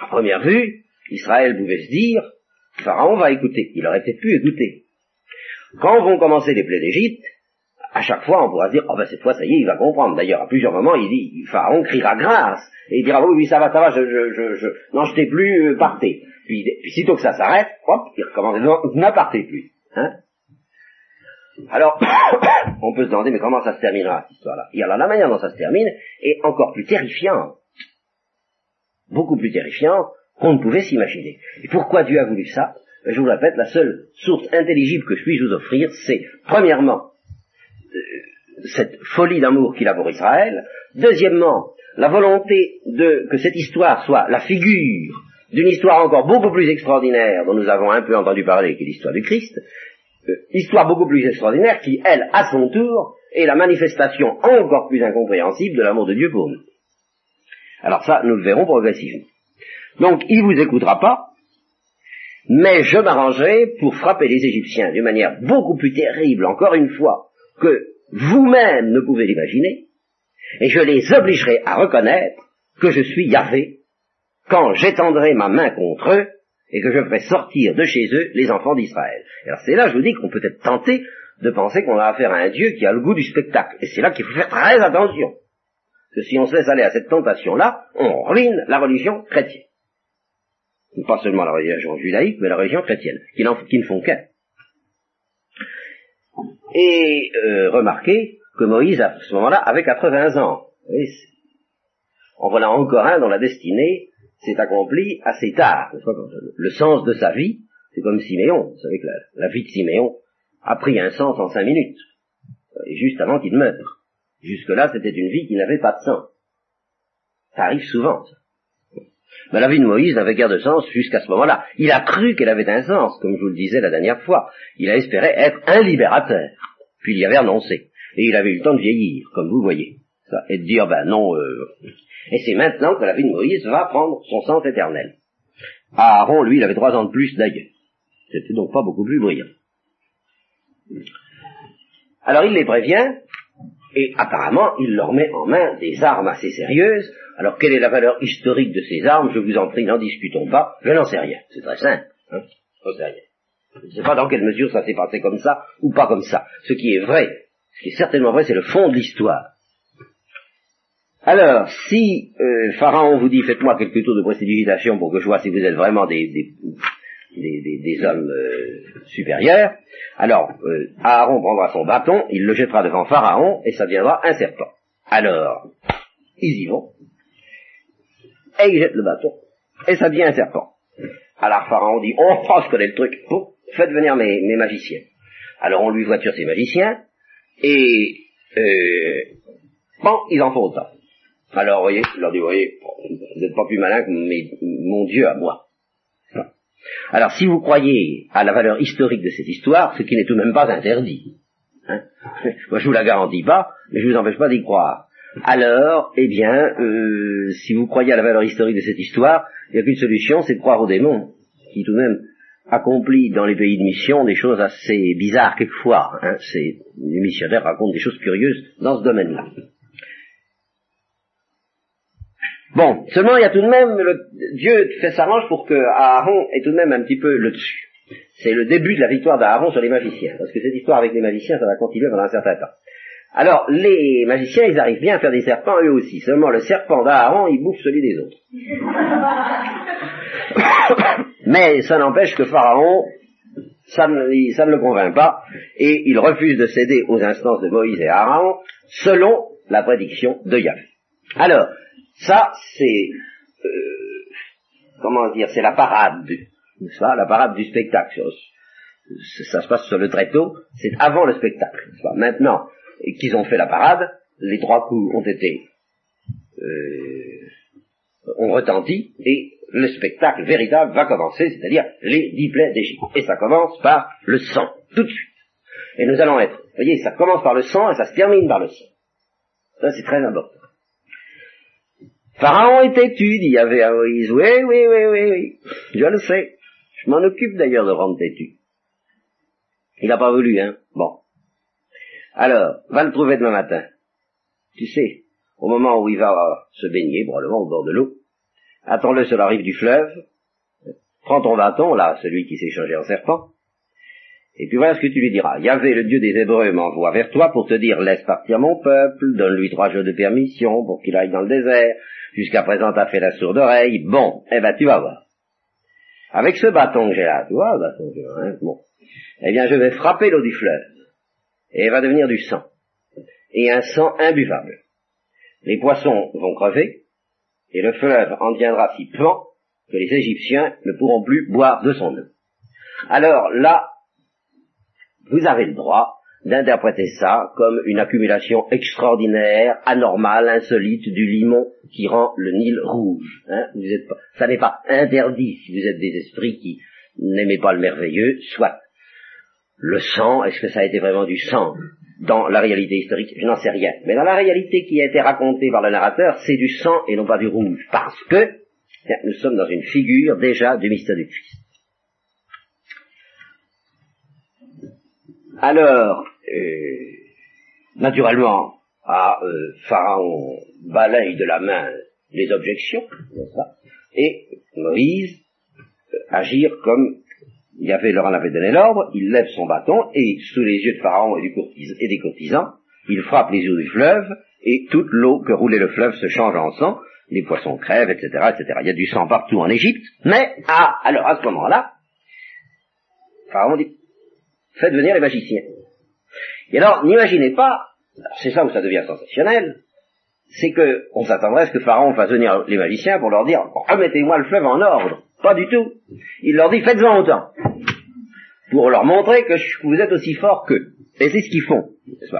À première vue, Israël pouvait se dire, Pharaon va écouter. Il aurait peut-être pu écouter. Quand vont commencer les plaies d'Égypte, à chaque fois on pourra se dire, oh ben cette fois ça y est, il va comprendre. D'ailleurs, à plusieurs moments, il dit, Pharaon criera grâce. Et il dira, oui, oui, ça va, ça va, je, je, je, je n'en jetez plus, euh, partez. Puis, puis sitôt que ça s'arrête, hop, il recommence, non, ne plus. Hein alors, on peut se demander, mais comment ça se terminera, cette histoire-là? Et alors, la manière dont ça se termine est encore plus terrifiante beaucoup plus terrifiant qu'on ne pouvait s'imaginer. Et pourquoi Dieu a voulu ça? Je vous le répète, la seule source intelligible que je puisse vous offrir, c'est, premièrement, euh, cette folie d'amour qu'il a pour Israël, deuxièmement, la volonté de que cette histoire soit la figure d'une histoire encore beaucoup plus extraordinaire dont nous avons un peu entendu parler, qui est l'histoire du Christ, euh, histoire beaucoup plus extraordinaire qui, elle, à son tour, est la manifestation encore plus incompréhensible de l'amour de Dieu pour nous. Alors ça, nous le verrons progressivement. Donc, il vous écoutera pas, mais je m'arrangerai pour frapper les Égyptiens d'une manière beaucoup plus terrible, encore une fois, que vous-même ne pouvez l'imaginer, et je les obligerai à reconnaître que je suis Yahvé quand j'étendrai ma main contre eux et que je ferai sortir de chez eux les enfants d'Israël. Alors c'est là, je vous dis, qu'on peut être tenté de penser qu'on a affaire à un Dieu qui a le goût du spectacle. Et c'est là qu'il faut faire très attention que si on se laisse aller à cette tentation-là, on ruine la religion chrétienne. Pas seulement la religion judaïque, mais la religion chrétienne, qui, ne font qu'un. Et euh, remarquez que Moïse, à ce moment-là, avait 80 ans. en voilà encore un dont la destinée s'est accomplie assez tard. Le sens de sa vie, c'est comme Siméon. Vous savez que la, la vie de Siméon a pris un sens en cinq minutes, juste avant qu'il meure. Jusque-là, c'était une vie qui n'avait pas de sens. Ça arrive souvent, ça. Mais la vie de Moïse n'avait guère de sens jusqu'à ce moment-là. Il a cru qu'elle avait un sens, comme je vous le disais la dernière fois. Il a espéré être un libérateur. Puis il y avait renoncé. Et il avait eu le temps de vieillir, comme vous voyez. Ça, et de dire, ben non, euh... Et c'est maintenant que la vie de Moïse va prendre son sens éternel. Aaron, lui, il avait trois ans de plus d'ailleurs. C'était donc pas beaucoup plus brillant. Alors il les prévient, et apparemment il leur met en main des armes assez sérieuses. Alors quelle est la valeur historique de ces armes? Je vous en prie, n'en discutons pas, je n'en sais rien. C'est très simple, hein je n'en sais rien. Je ne sais pas dans quelle mesure ça s'est passé comme ça ou pas comme ça. Ce qui est vrai, ce qui est certainement vrai, c'est le fond de l'histoire. Alors, si euh, Pharaon vous dit faites-moi quelques tours de précipitation pour que je vois si vous êtes vraiment des, des, des, hommes euh, supérieurs, alors euh, Aaron prendra son bâton, il le jettera devant Pharaon et ça deviendra un serpent. Alors, ils y vont, et ils jettent le bâton, et ça devient un serpent. Alors Pharaon dit, oh je connais le truc, faites venir mes, magiciens. Alors on lui voiture ses magiciens, et euh, bon, ils en font autant. Alors, vous voyez, je leur dis, vous voyez, vous n'êtes pas plus malin que mon Dieu à moi. Alors, si vous croyez à la valeur historique de cette histoire, ce qui n'est tout de même pas interdit, hein, moi je vous la garantis pas, mais je vous empêche pas d'y croire. Alors, eh bien, euh, si vous croyez à la valeur historique de cette histoire, il n'y a qu'une solution, c'est de croire aux démons, qui tout de même accomplit dans les pays de mission des choses assez bizarres quelquefois. Hein. les missionnaires racontent des choses curieuses dans ce domaine-là. Bon, seulement il y a tout de même, le, Dieu fait s'arrange pour que Aaron ait tout de même un petit peu le dessus. C'est le début de la victoire d'Aaron sur les magiciens, parce que cette histoire avec les magiciens, ça va continuer pendant un certain temps. Alors, les magiciens, ils arrivent bien à faire des serpents eux aussi, seulement le serpent d'Aaron, il bouffe celui des autres. Mais ça n'empêche que Pharaon, ça ne, ça ne le convainc pas, et il refuse de céder aux instances de Moïse et Aaron, selon la prédiction de Yahvé. Alors, ça, c'est, euh, comment dire, c'est la parade, n'est-ce pas, la parade du spectacle. Ça se passe sur le tréteau, c'est avant le spectacle. Pas Maintenant qu'ils ont fait la parade, les trois coups ont été, euh, ont retenti, et le spectacle véritable va commencer, c'est-à-dire les dix plaies d'Égypte. Et ça commence par le sang, tout de suite. Et nous allons être, vous voyez, ça commence par le sang et ça se termine par le sang. Ça, c'est très important. Pharaon est têtu, dit Yahvé à Moïse. Oui, oui, oui, oui, oui. Je le sais. Je m'en occupe d'ailleurs de rendre têtu. Il n'a pas voulu, hein. Bon. Alors, va le trouver demain matin. Tu sais, au moment où il va se baigner, probablement au bord de l'eau, attends-le sur la rive du fleuve, prends ton bâton, là, celui qui s'est changé en serpent, et puis voilà ce que tu lui diras. Yahvé, le Dieu des Hébreux, m'envoie vers toi pour te dire, laisse partir mon peuple, donne-lui trois jours de permission pour qu'il aille dans le désert, Jusqu'à présent, t'as fait la sourde oreille. Bon, eh ben, tu vas voir. Avec ce bâton que j'ai là, tu vois, bâton que hein, bon. Eh bien, je vais frapper l'eau du fleuve. Et elle va devenir du sang. Et un sang imbuvable. Les poissons vont crever, et le fleuve en deviendra si puant que les Égyptiens ne pourront plus boire de son eau. Alors là, vous avez le droit d'interpréter ça comme une accumulation extraordinaire, anormale, insolite du limon qui rend le Nil rouge. Hein. ça n'est pas interdit si vous êtes des esprits qui n'aimez pas le merveilleux, soit. Le sang, est-ce que ça a été vraiment du sang dans la réalité historique? Je n'en sais rien. Mais dans la réalité qui a été racontée par le narrateur, c'est du sang et non pas du rouge. Parce que nous sommes dans une figure déjà du mystère du Christ. Alors, euh, naturellement, euh, Pharaon balaye de la main les objections, et Moïse euh, agir comme avait, leur en avait donné l'ordre, il lève son bâton, et sous les yeux de Pharaon et, et des courtisans, il frappe les eaux du fleuve, et toute l'eau que roulait le fleuve se change en sang, les poissons crèvent, etc., etc. Il y a du sang partout en Égypte, mais, ah, alors à ce moment-là, Pharaon dit, faites venir les magiciens. Et alors, n'imaginez pas, c'est ça où ça devient sensationnel, c'est que on s'attendrait à ce que Pharaon fasse venir les magiciens pour leur dire remettez-moi le fleuve en ordre. Pas du tout. Il leur dit faites-en autant. Pour leur montrer que vous êtes aussi fort qu'eux. Et c'est ce qu'ils font.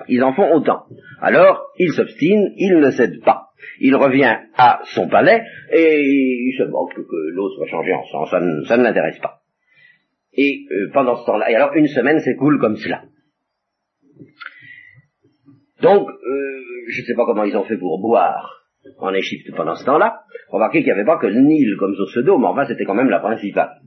Ils en font autant. Alors, il s'obstine, il ne cède pas. Il revient à son palais et il se moque que l'eau soit changée en sang. Ça ne, l'intéresse pas. Et euh, pendant ce temps-là, et alors une semaine s'écoule comme cela. Donc, euh, je ne sais pas comment ils ont fait pour boire en Égypte pendant ce temps-là. Remarquez qu'il n'y avait pas que le Nil comme source d'eau, mais enfin c'était quand même la principale.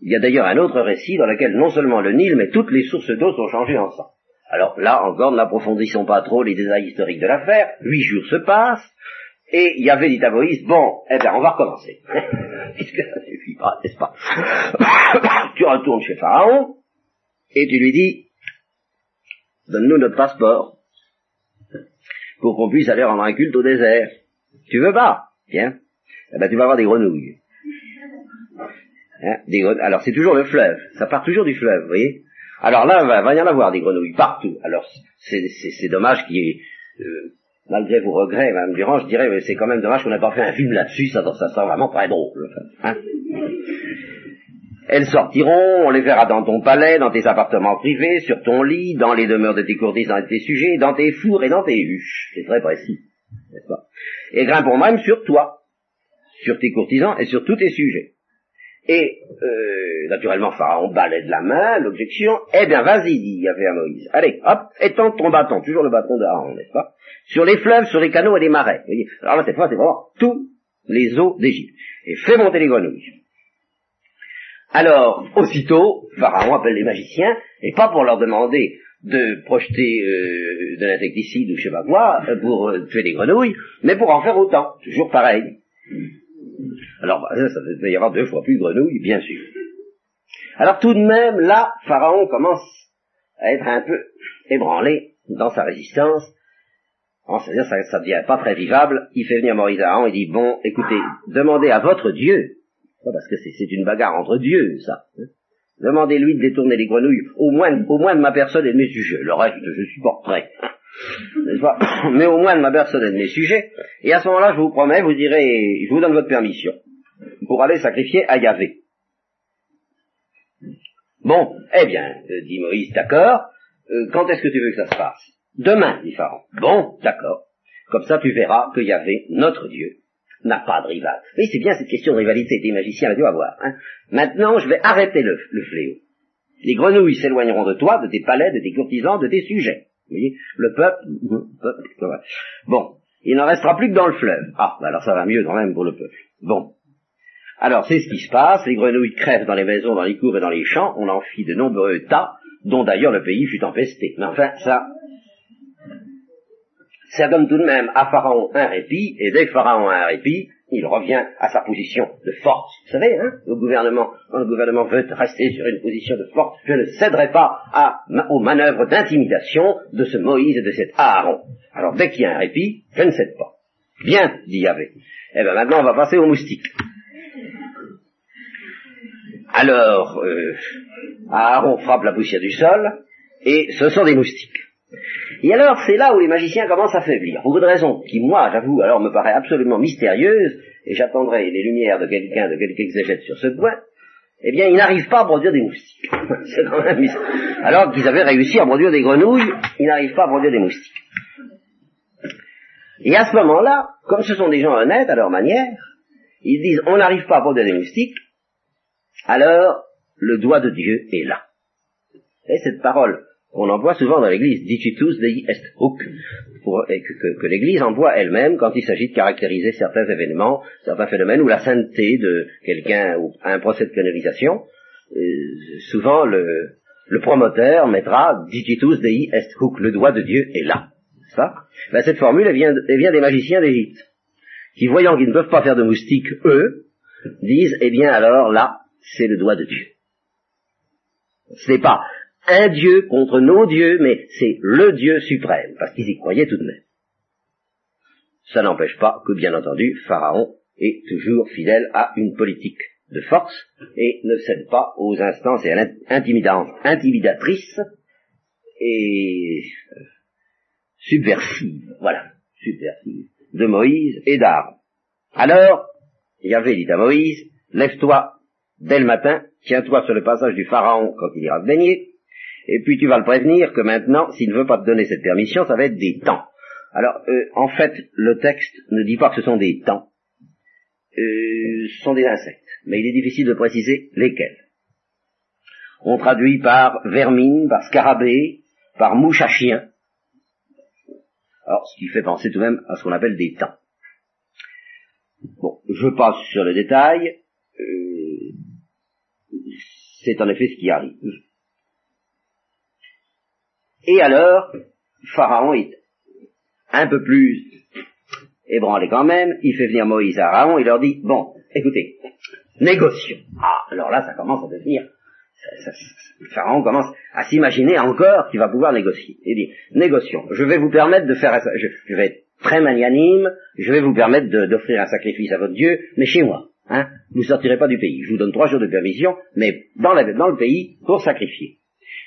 Il y a d'ailleurs un autre récit dans lequel non seulement le Nil, mais toutes les sources d'eau sont changées en sang. Alors là encore, n'approfondissons pas trop les détails historiques de l'affaire. Huit jours se passent, et il y avait dit à Moïse, bon, eh bien, on va recommencer. Puisque ça suffit pas, n'est-ce pas Tu retournes chez Pharaon, et tu lui dis, donne-nous notre passeport, pour qu'on puisse aller rendre un culte au désert. Tu veux pas? Bien. Eh ben, tu vas avoir des grenouilles. Hein, des Alors, c'est toujours le fleuve. Ça part toujours du fleuve, vous voyez? Alors là, il va, y en avoir des grenouilles partout. Alors, c'est dommage qu'il y ait... Euh, malgré vos regrets, Mme Durand, je dirais, c'est quand même dommage qu'on n'ait pas fait un film là-dessus, ça, ça sent vraiment très drôle. Hein elles sortiront, on les verra dans ton palais, dans tes appartements privés, sur ton lit, dans les demeures de tes courtisans et de tes sujets, dans tes fours et dans tes huches. C'est très précis, n'est-ce pas? Et grimperont même sur toi, sur tes courtisans et sur tous tes sujets. Et, euh, naturellement, Pharaon balait de la main l'objection. Eh bien, vas-y, dit à Moïse. Allez, hop, étends ton bâton, toujours le bâton d'Aaron, n'est-ce pas? Sur les fleuves, sur les canaux et les marais. Alors là, cette fois, c'est vraiment tous les eaux d'Égypte. Et fais monter les grenouilles. Alors, aussitôt, Pharaon appelle les magiciens, et pas pour leur demander de projeter euh, de l'insecticide ou je sais pas quoi, euh, pour euh, tuer des grenouilles, mais pour en faire autant, toujours pareil. Alors, bah, ça, peut y avoir deux fois plus de grenouilles, bien sûr. Alors tout de même, là, Pharaon commence à être un peu ébranlé dans sa résistance. C'est-à-dire, ça, ça devient pas très vivable. Il fait venir Moïse Aaron et dit, bon, écoutez, demandez à votre Dieu parce que c'est une bagarre entre dieux, ça. Hein. Demandez-lui de détourner les grenouilles, au moins, au moins de ma personne et de mes sujets. Le reste, je supporterai. Mais au moins de ma personne et de mes sujets. Et à ce moment-là, je vous promets, vous direz, je vous donne votre permission pour aller sacrifier à Yahvé. Bon, eh bien, euh, dit Moïse, d'accord. Euh, quand est-ce que tu veux que ça se passe? Demain, dit Pharaon. Bon, d'accord. Comme ça, tu verras que Yahvé, notre Dieu, n'a pas de rival. Oui, c'est bien cette question de rivalité des magiciens, tu vas voir. Hein. Maintenant, je vais arrêter le, fléau. Les grenouilles s'éloigneront de toi, de tes palais, de tes courtisans, de tes sujets. Vous voyez, le peuple, peuple bon, il n'en restera plus que dans le fleuve. Ah, bah alors ça va mieux quand même pour le peuple. Bon. Alors, c'est ce qui se passe, les grenouilles crèvent dans les maisons, dans les cours et dans les champs, on en fit de nombreux tas, dont d'ailleurs le pays fut empesté. Mais enfin, ça, ça donne tout de même à Pharaon un répit, et dès que Pharaon a un répit, il revient à sa position de force. Vous savez, hein, le gouvernement, quand le gouvernement veut rester sur une position de force, je ne céderai pas à, aux manœuvres d'intimidation de ce Moïse et de cet Aaron. Alors dès qu'il y a un répit, je ne cède pas. Bien, dit Yahvé. Eh bien maintenant on va passer aux moustiques. Alors, euh, Aaron frappe la poussière du sol, et ce sont des moustiques. Et alors, c'est là où les magiciens commencent à faiblir. Pour une raison qui, moi, j'avoue, alors me paraît absolument mystérieuse, et j'attendrai les lumières de quelqu'un, de quelque exégète sur ce point, eh bien, ils n'arrivent pas à produire des moustiques. Alors qu'ils avaient réussi à produire des grenouilles, ils n'arrivent pas à produire des moustiques. Et à ce moment-là, comme ce sont des gens honnêtes à leur manière, ils disent, on n'arrive pas à produire des moustiques, alors le doigt de Dieu est là. Et cette parole on emploie souvent dans l'Église, digitus dei est hoc, que, l'Église emploie elle-même quand il s'agit de caractériser certains événements, certains phénomènes, ou la sainteté de quelqu'un, ou un procès de canalisation. Euh, souvent, le, promoteur mettra digitus dei est hoc, le doigt de Dieu est là. Ça? Ben, Cette formule, elle vient, elle vient des magiciens d'Égypte, qui, voyant qu'ils ne peuvent pas faire de moustiques, eux, disent, eh bien alors là, c'est le doigt de Dieu. Ce n'est pas un Dieu contre nos dieux, mais c'est le Dieu suprême, parce qu'ils y croyaient tout de même. Ça n'empêche pas que, bien entendu, Pharaon est toujours fidèle à une politique de force et ne cède pas aux instances et à intimidatrices et euh, subversives, voilà, subversives, de Moïse et d'Aaron. Alors, Yahvé dit à Moïse, lève-toi dès le matin, tiens-toi sur le passage du Pharaon quand il ira se baigner, et puis tu vas le prévenir que maintenant, s'il ne veut pas te donner cette permission, ça va être des temps. Alors, euh, en fait, le texte ne dit pas que ce sont des temps, euh, ce sont des insectes, mais il est difficile de préciser lesquels. On traduit par vermine, par scarabée, par mouche à chien. Alors, ce qui fait penser tout de même à ce qu'on appelle des temps. Bon, je passe sur le détail. Euh, c'est en effet ce qui arrive. Et alors, Pharaon est un peu plus ébranlé quand même, il fait venir Moïse à Pharaon, il leur dit, bon, écoutez, négocions. Ah, alors là, ça commence à devenir, Pharaon commence à s'imaginer encore qu'il va pouvoir négocier. Il dit, négocions, je vais vous permettre de faire, je, vais être très magnanime, je vais vous permettre d'offrir un sacrifice à votre Dieu, mais chez moi. Hein, vous ne sortirez pas du pays. Je vous donne trois jours de permission, mais dans, dans le pays, pour sacrifier.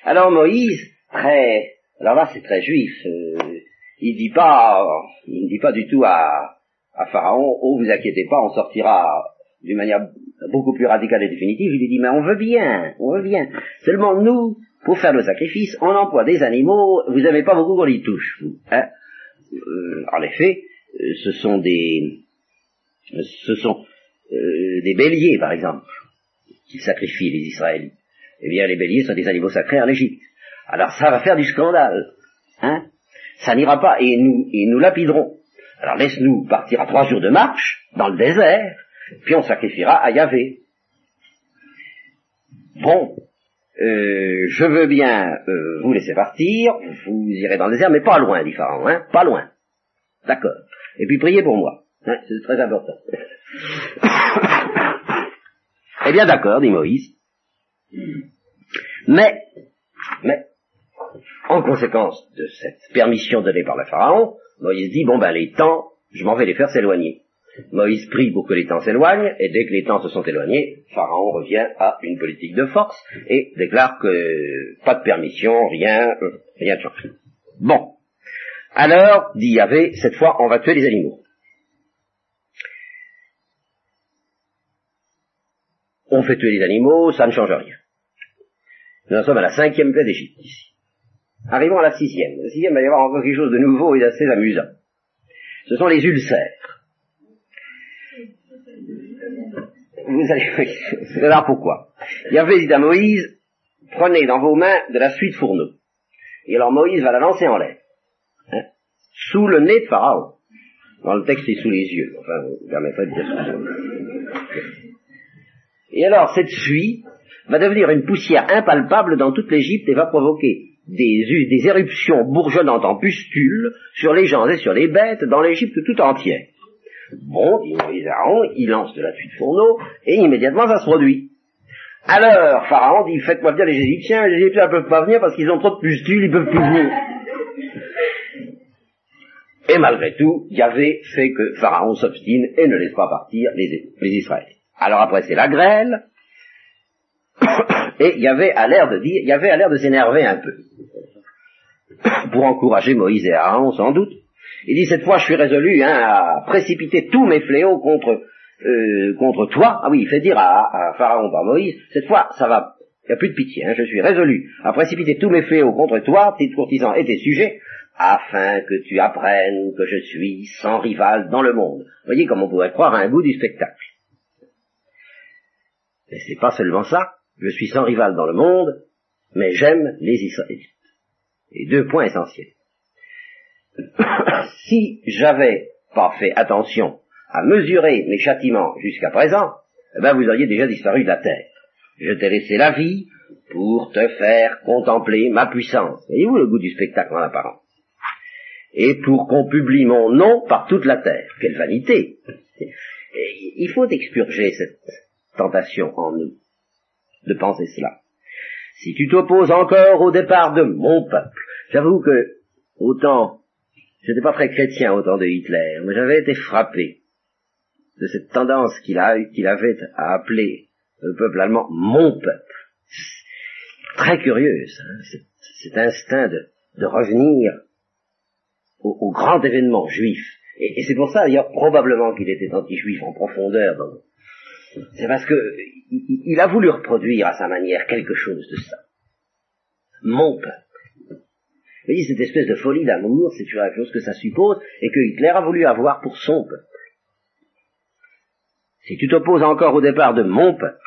Alors Moïse, très, alors là c'est très juif, euh, il dit pas, il ne dit pas du tout à, à Pharaon, oh vous inquiétez pas, on sortira d'une manière beaucoup plus radicale et définitive, il lui dit, mais on veut bien, on veut bien. Seulement nous, pour faire le sacrifice, on emploie des animaux, vous n'avez pas beaucoup qu'on y touche, vous. Hein euh, en effet, euh, ce sont des, ce sont euh, des béliers, par exemple, qui sacrifient les Israélites. Eh bien, les béliers sont des animaux sacrés en Égypte. Alors ça va faire du scandale, hein Ça n'ira pas, et nous, et nous lapiderons. Alors laisse-nous partir à trois jours de marche, dans le désert, puis on sacrifiera à Yahvé. Bon, euh, je veux bien euh, vous laisser partir, vous irez dans le désert, mais pas loin, dit Pharaon, hein, pas loin. D'accord. Et puis priez pour moi. Hein, c'est très important. eh bien d'accord, dit Moïse. Mais, mais, en conséquence de cette permission donnée par le Pharaon, Moïse dit, bon ben les temps, je m'en vais les faire s'éloigner. Moïse prie pour que les temps s'éloignent, et dès que les temps se sont éloignés, Pharaon revient à une politique de force et déclare que pas de permission, rien, rien de changé. Bon. Alors, dit Yahvé, cette fois, on va tuer les animaux. On fait tuer les animaux, ça ne change rien. Nous en sommes à la cinquième plaie d'Égypte ici. Arrivons à la sixième. La sixième, il va y avoir encore quelque chose de nouveau et d'assez amusant. Ce sont les ulcères. vous allez voir pourquoi. Il y avait dit à Moïse, prenez dans vos mains de la suite fourneau. Et alors Moïse va la lancer en l'air. Hein, sous le nez de Pharaon. Dans le texte, c'est sous les yeux. Enfin, vous permettrez de dire Et alors, cette suie va devenir une poussière impalpable dans toute l'Égypte et va provoquer des, éruptions bourgeonnantes en pustules sur les gens et sur les bêtes dans l'Égypte tout entière. Bon, dit Moïse Aaron, il lance de la suite fourneau, et immédiatement ça se produit. Alors, Pharaon dit, faites-moi bien les Égyptiens, les Égyptiens ne peuvent pas venir parce qu'ils ont trop de pustules, ils peuvent plus venir. Et malgré tout, Yahvé fait que Pharaon s'obstine et ne laisse pas partir les, les Israélites. Alors après c'est la grêle, et Yahvé a l'air de dire, Yahvé a l'air de s'énerver un peu. Pour encourager Moïse et Aaron, sans doute. Il dit cette fois je suis résolu hein, à précipiter tous mes fléaux contre euh, contre toi. Ah oui, il fait dire à, Pharaon par Moïse, cette fois ça va, il n'y a plus de pitié, hein, je suis résolu à précipiter tous mes fléaux contre toi, tes courtisans et tes sujets, afin que tu apprennes que je suis sans rival dans le monde. Voyez comme on pourrait croire à un goût du spectacle. Mais c'est pas seulement ça, je suis sans rival dans le monde, mais j'aime les Israélites. Et deux points essentiels. si j'avais pas fait attention à mesurer mes châtiments jusqu'à présent, eh ben vous auriez déjà disparu de la terre. Je t'ai laissé la vie pour te faire contempler ma puissance. Voyez-vous le goût du spectacle en apparence? Et pour qu'on publie mon nom par toute la terre. Quelle vanité Il faut expurger cette tentation en nous, de penser cela. Si tu t'opposes encore au départ de mon peuple, j'avoue que autant J'étais pas très chrétien au temps de Hitler, mais j'avais été frappé de cette tendance qu'il qu'il avait à appeler le peuple allemand mon peuple. Très curieuse, hein, cet, instinct de, revenir au, grand événement juif. Et, c'est pour ça d'ailleurs probablement qu'il était anti-juif en profondeur. C'est parce que il a voulu reproduire à sa manière quelque chose de ça. Mon peuple. Vous voyez, cette espèce de folie d'amour, c'est la chose que ça suppose, et que Hitler a voulu avoir pour son peuple. Si tu t'opposes encore au départ de mon peuple,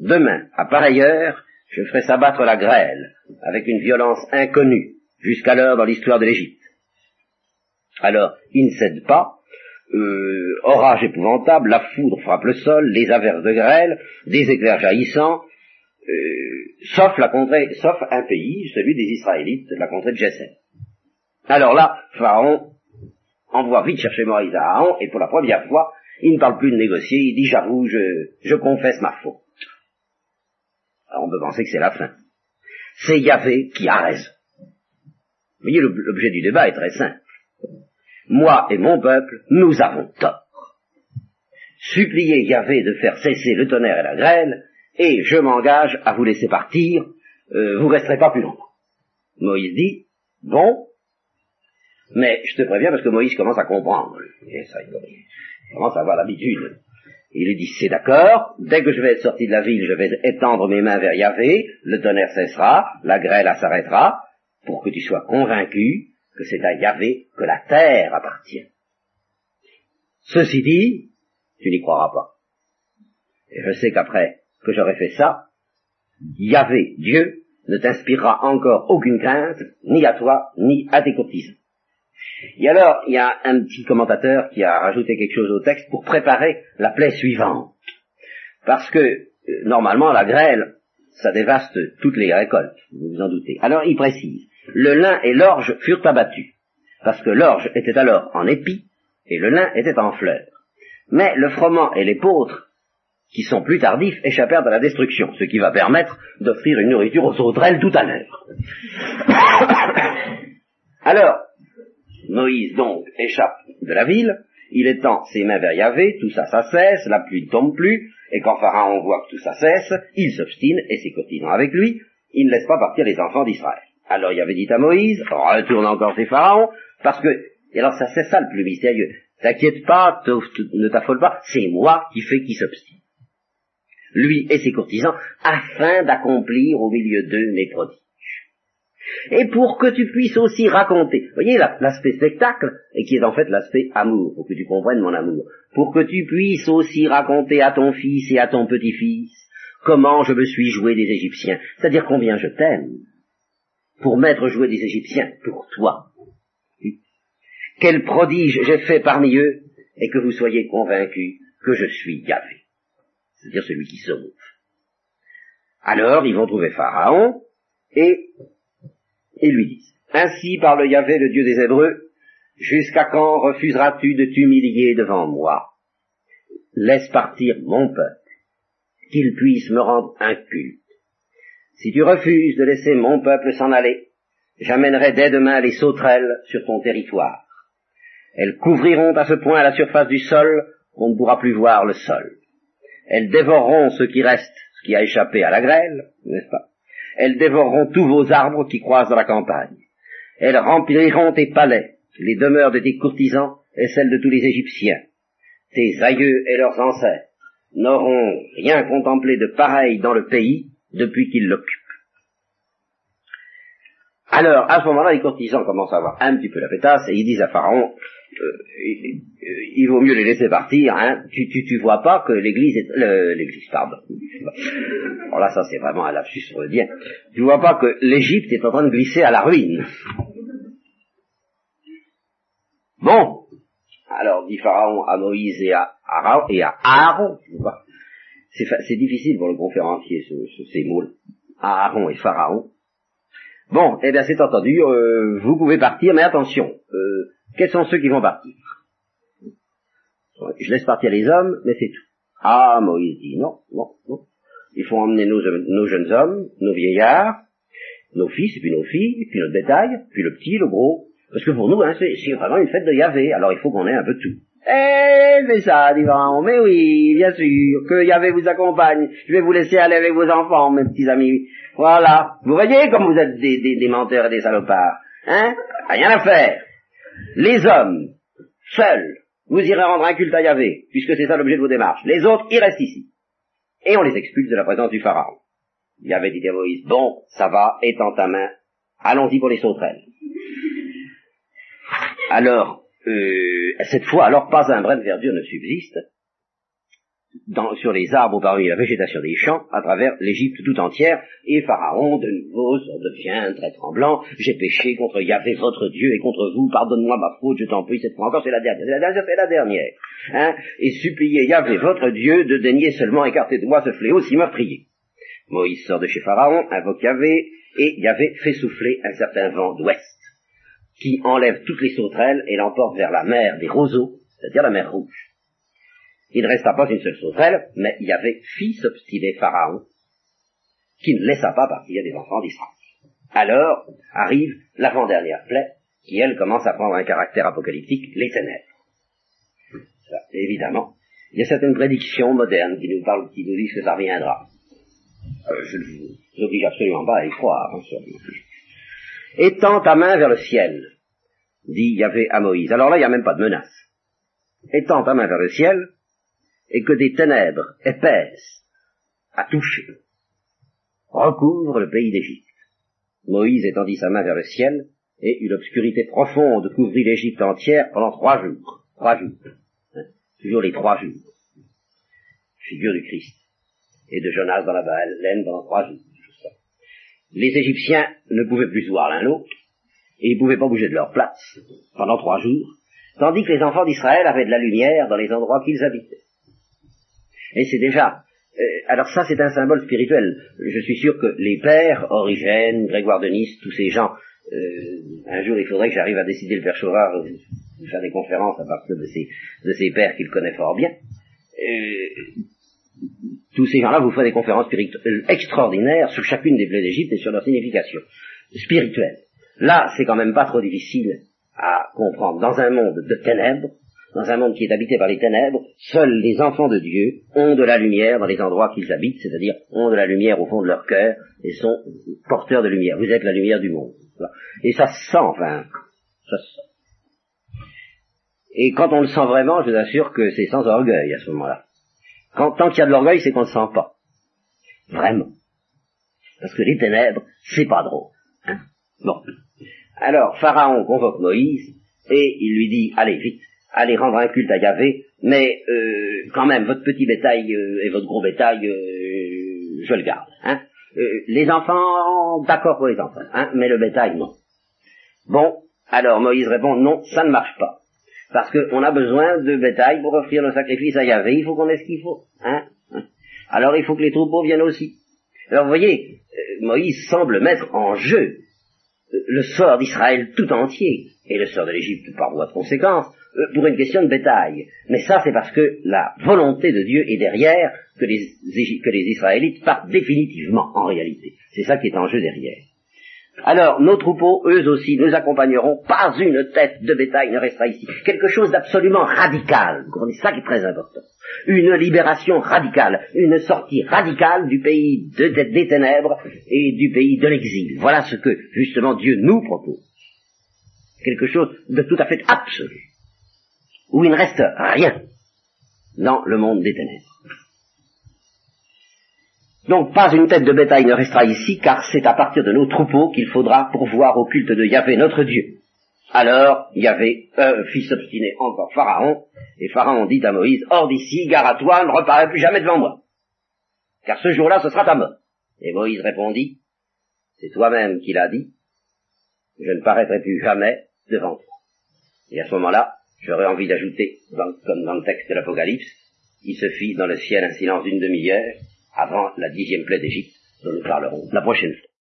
demain, à pareille heure, je ferai s'abattre la grêle, avec une violence inconnue, jusqu'alors dans l'histoire de l'Égypte. Alors, il ne cède pas, euh, orage épouvantable, la foudre frappe le sol, les averses de grêle, des éclairs jaillissants, euh, sauf, la contrée, sauf un pays, celui des Israélites, la contrée de Jessel. Alors là, Pharaon envoie vite chercher Moïse à Aaron, et pour la première fois, il ne parle plus de négocier, il dit j'avoue, je, je confesse ma faute. Alors on peut penser que c'est la fin. C'est Yahvé qui a raison. Vous voyez, l'objet du débat est très simple. Moi et mon peuple, nous avons tort. Suppliez Yahvé de faire cesser le tonnerre et la grêle, et je m'engage à vous laisser partir, euh, vous resterez pas plus longtemps. Moïse dit, bon, mais je te préviens parce que Moïse commence à comprendre. Il commence à avoir l'habitude. Il lui dit, c'est d'accord, dès que je vais être sorti de la ville, je vais étendre mes mains vers Yahvé, le tonnerre cessera, la grêle s'arrêtera, pour que tu sois convaincu que c'est à Yahvé que la terre appartient. Ceci dit, tu n'y croiras pas. Et je sais qu'après que j'aurai fait ça, Yahvé, Dieu, ne t'inspirera encore aucune crainte, ni à toi, ni à tes courtisans. Et alors, il y a un petit commentateur qui a rajouté quelque chose au texte pour préparer la plaie suivante. Parce que, euh, normalement, la grêle, ça dévaste toutes les récoltes, vous vous en doutez. Alors, il précise, le lin et l'orge furent abattus, parce que l'orge était alors en épi, et le lin était en fleurs. Mais le froment et l'épeautre, qui sont plus tardifs, échappèrent à la destruction, ce qui va permettre d'offrir une nourriture aux sauterelles tout à l'heure. alors, Moïse donc échappe de la ville, il étend ses mains vers Yahvé, tout ça, ça cesse, la pluie ne tombe plus, et quand Pharaon voit que tout ça cesse, il s'obstine, et ses courtisans avec lui, il ne laisse pas partir les enfants d'Israël. Alors Yahvé dit à Moïse, retourne encore ces Pharaons, parce que, et alors ça c'est ça le plus mystérieux, t'inquiète pas, ne t'affole pas, c'est moi qui fais qui s'obstine. Lui et ses courtisans, afin d'accomplir au milieu d'eux mes prodiges. Et pour que tu puisses aussi raconter, vous voyez l'aspect spectacle, et qui est en fait l'aspect amour, pour que tu comprennes mon amour, pour que tu puisses aussi raconter à ton fils et à ton petit-fils comment je me suis joué des Égyptiens, c'est-à-dire combien je t'aime, pour m'être joué des Égyptiens, pour toi. Quel prodige j'ai fait parmi eux, et que vous soyez convaincus que je suis Yahvé, c'est-à-dire celui qui sauve. Alors ils vont trouver Pharaon, et et lui disent, Ainsi parle Yahvé, le Dieu des Hébreux, jusqu'à quand refuseras-tu de t'humilier devant moi? Laisse partir mon peuple, qu'il puisse me rendre un culte. Si tu refuses de laisser mon peuple s'en aller, j'amènerai dès demain les sauterelles sur ton territoire. Elles couvriront à ce point la surface du sol qu'on ne pourra plus voir le sol. Elles dévoreront ce qui reste, ce qui a échappé à la grêle, n'est-ce pas? Elles dévoreront tous vos arbres qui croissent dans la campagne. Elles rempliront tes palais, les demeures de tes courtisans et celles de tous les Égyptiens. Tes aïeux et leurs ancêtres n'auront rien contemplé de pareil dans le pays depuis qu'ils l'occupent. Alors, à ce moment-là, les courtisans commencent à avoir un petit peu la pétasse et ils disent à Pharaon, euh, il vaut mieux les laisser partir. Hein. Tu, tu, tu vois pas que l'Église est l'Église, pardon. Alors là, ça c'est vraiment un lapsus freudien. Tu vois pas que l'Égypte est en train de glisser à la ruine. Bon, alors dit Pharaon à Moïse et à Aaron, et à Aaron, c'est difficile pour le conférencier ce, ces mots, Aaron et Pharaon. Bon, eh bien c'est entendu, euh, vous pouvez partir, mais attention, euh, quels sont ceux qui vont partir? Je laisse partir les hommes, mais c'est tout. Ah, Moïse dit non, non, non. Il faut emmener nos, jeunes hommes, nos vieillards, nos fils, et puis nos filles, et puis notre bétail, puis le petit, le gros. Parce que pour nous, hein, c'est vraiment une fête de Yahvé, alors il faut qu'on ait un peu tout. Eh, mais ça, dit Pharaon, mais oui, bien sûr, que Yahvé vous accompagne. Je vais vous laisser aller avec vos enfants, mes petits amis. Voilà. Vous voyez comme vous êtes des, des, des menteurs et des salopards. Hein? Rien à faire. Les hommes, seuls, vous irez rendre un culte à Yahvé, puisque c'est ça l'objet de vos démarches. Les autres, ils restent ici. Et on les expulse de la présence du Pharaon. Yahvé dit à Moïse, bon, ça va, étends ta main, allons-y pour les sauterelles. Alors, euh, cette fois, alors pas un brin de verdure ne subsiste, sur les arbres parmi la végétation des champs, à travers l'Égypte tout entière, et Pharaon de nouveau devient très tremblant, j'ai péché contre Yahvé votre Dieu et contre vous, pardonne-moi ma faute, je t'en prie, cette fois encore c'est la dernière, c'est la dernière, c'est la dernière, hein, et suppliez Yahvé votre Dieu de daigner seulement écarter de moi ce fléau si meurtrier. Moïse sort de chez Pharaon, invoque Yahvé, et Yahvé fait souffler un certain vent d'ouest, qui enlève toutes les sauterelles et l'emporte vers la mer des roseaux, c'est-à-dire la mer rouge. Il ne resta pas une seule sauterelle, mais Yahvé fit s'obstiner Pharaon, qui ne laissa pas partir des enfants d'Israël. Alors arrive l'avant-dernière plaie, qui elle commence à prendre un caractère apocalyptique, les ténèbres. Ça, évidemment, il y a certaines prédictions modernes qui nous parlent, qui nous disent que ça reviendra. Euh, je ne vous oblige absolument pas à y croire. Hein, Étends ta main vers le ciel, dit Yahvé à Moïse. Alors là, il n'y a même pas de menace. Étends ta main vers le ciel, et que des ténèbres épaisses à toucher recouvrent le pays d'Égypte. Moïse étendit sa main vers le ciel, et une obscurité profonde couvrit l'Égypte entière pendant trois jours. Trois jours. Hein, toujours les trois jours. Figure du Christ. Et de Jonas dans la baleine pendant trois jours. Les Égyptiens ne pouvaient plus voir l'un l'autre, et ils ne pouvaient pas bouger de leur place pendant trois jours, tandis que les enfants d'Israël avaient de la lumière dans les endroits qu'ils habitaient. Et c'est déjà euh, alors ça, c'est un symbole spirituel. Je suis sûr que les pères, Origène, Grégoire de Nice, tous ces gens, euh, un jour il faudrait que j'arrive à décider le père Chauvard de faire des conférences à partir de ces, de ces pères qu'il connaît fort bien. Tous ces gens-là vous font des conférences extraordinaires sur chacune des plaies d'Égypte et sur leur signification spirituelle. Là, c'est quand même pas trop difficile à comprendre. Dans un monde de ténèbres, dans un monde qui est habité par les ténèbres, seuls les enfants de Dieu ont de la lumière dans les endroits qu'ils habitent, c'est-à-dire ont de la lumière au fond de leur cœur et sont porteurs de lumière. Vous êtes la lumière du monde. Et ça se sent, enfin, ça se sent. Et quand on le sent vraiment, je vous assure que c'est sans orgueil à ce moment-là. Quand, tant qu'il y a de l'orgueil, c'est qu'on ne sent pas. Vraiment. Parce que les ténèbres, c'est pas drôle. Hein? Bon. Alors, Pharaon convoque Moïse, et il lui dit, allez, vite, allez rendre un culte à Yahvé, mais euh, quand même, votre petit bétail euh, et votre gros bétail, euh, je le garde. Hein. les enfants, d'accord pour les enfants, hein, mais le bétail, non. Bon, alors Moïse répond, non, ça ne marche pas. Parce qu'on a besoin de bétail pour offrir le sacrifice à Yahvé, il faut qu'on ait ce qu'il faut. Hein. Alors il faut que les troupeaux viennent aussi. Alors vous voyez, Moïse semble mettre en jeu le sort d'Israël tout entier, et le sort de l'Égypte par voie de conséquence, euh, pour une question de bétail. Mais ça, c'est parce que la volonté de Dieu est derrière que les Israélites partent définitivement, en réalité. C'est ça qui est en jeu derrière. Alors, nos troupeaux, eux aussi, nous accompagneront. Pas une tête de bétail ne restera ici. Quelque chose d'absolument radical. C'est ça qui est très important. Une libération radicale, une sortie radicale du pays des ténèbres et du pays de l'exil. Voilà ce que, justement, Dieu nous propose. Quelque chose de tout à fait absolu où il ne reste rien dans le monde des ténèbres. Donc pas une tête de bétail ne restera ici, car c'est à partir de nos troupeaux qu'il faudra pourvoir au culte de Yahvé notre Dieu. Alors Yahvé euh, fit s'obstiner encore Pharaon, et Pharaon dit à Moïse, hors d'ici, gare à toi, ne reparais plus jamais devant moi, car ce jour-là ce sera ta mort. Et Moïse répondit, c'est toi-même qui l'as dit, je ne paraîtrai plus jamais devant toi. Et à ce moment-là, J'aurais envie d'ajouter, comme dans le texte de l'Apocalypse, il se fit dans le ciel un silence d'une demi-heure avant la dixième plaie d'Égypte dont nous parlerons la prochaine fois.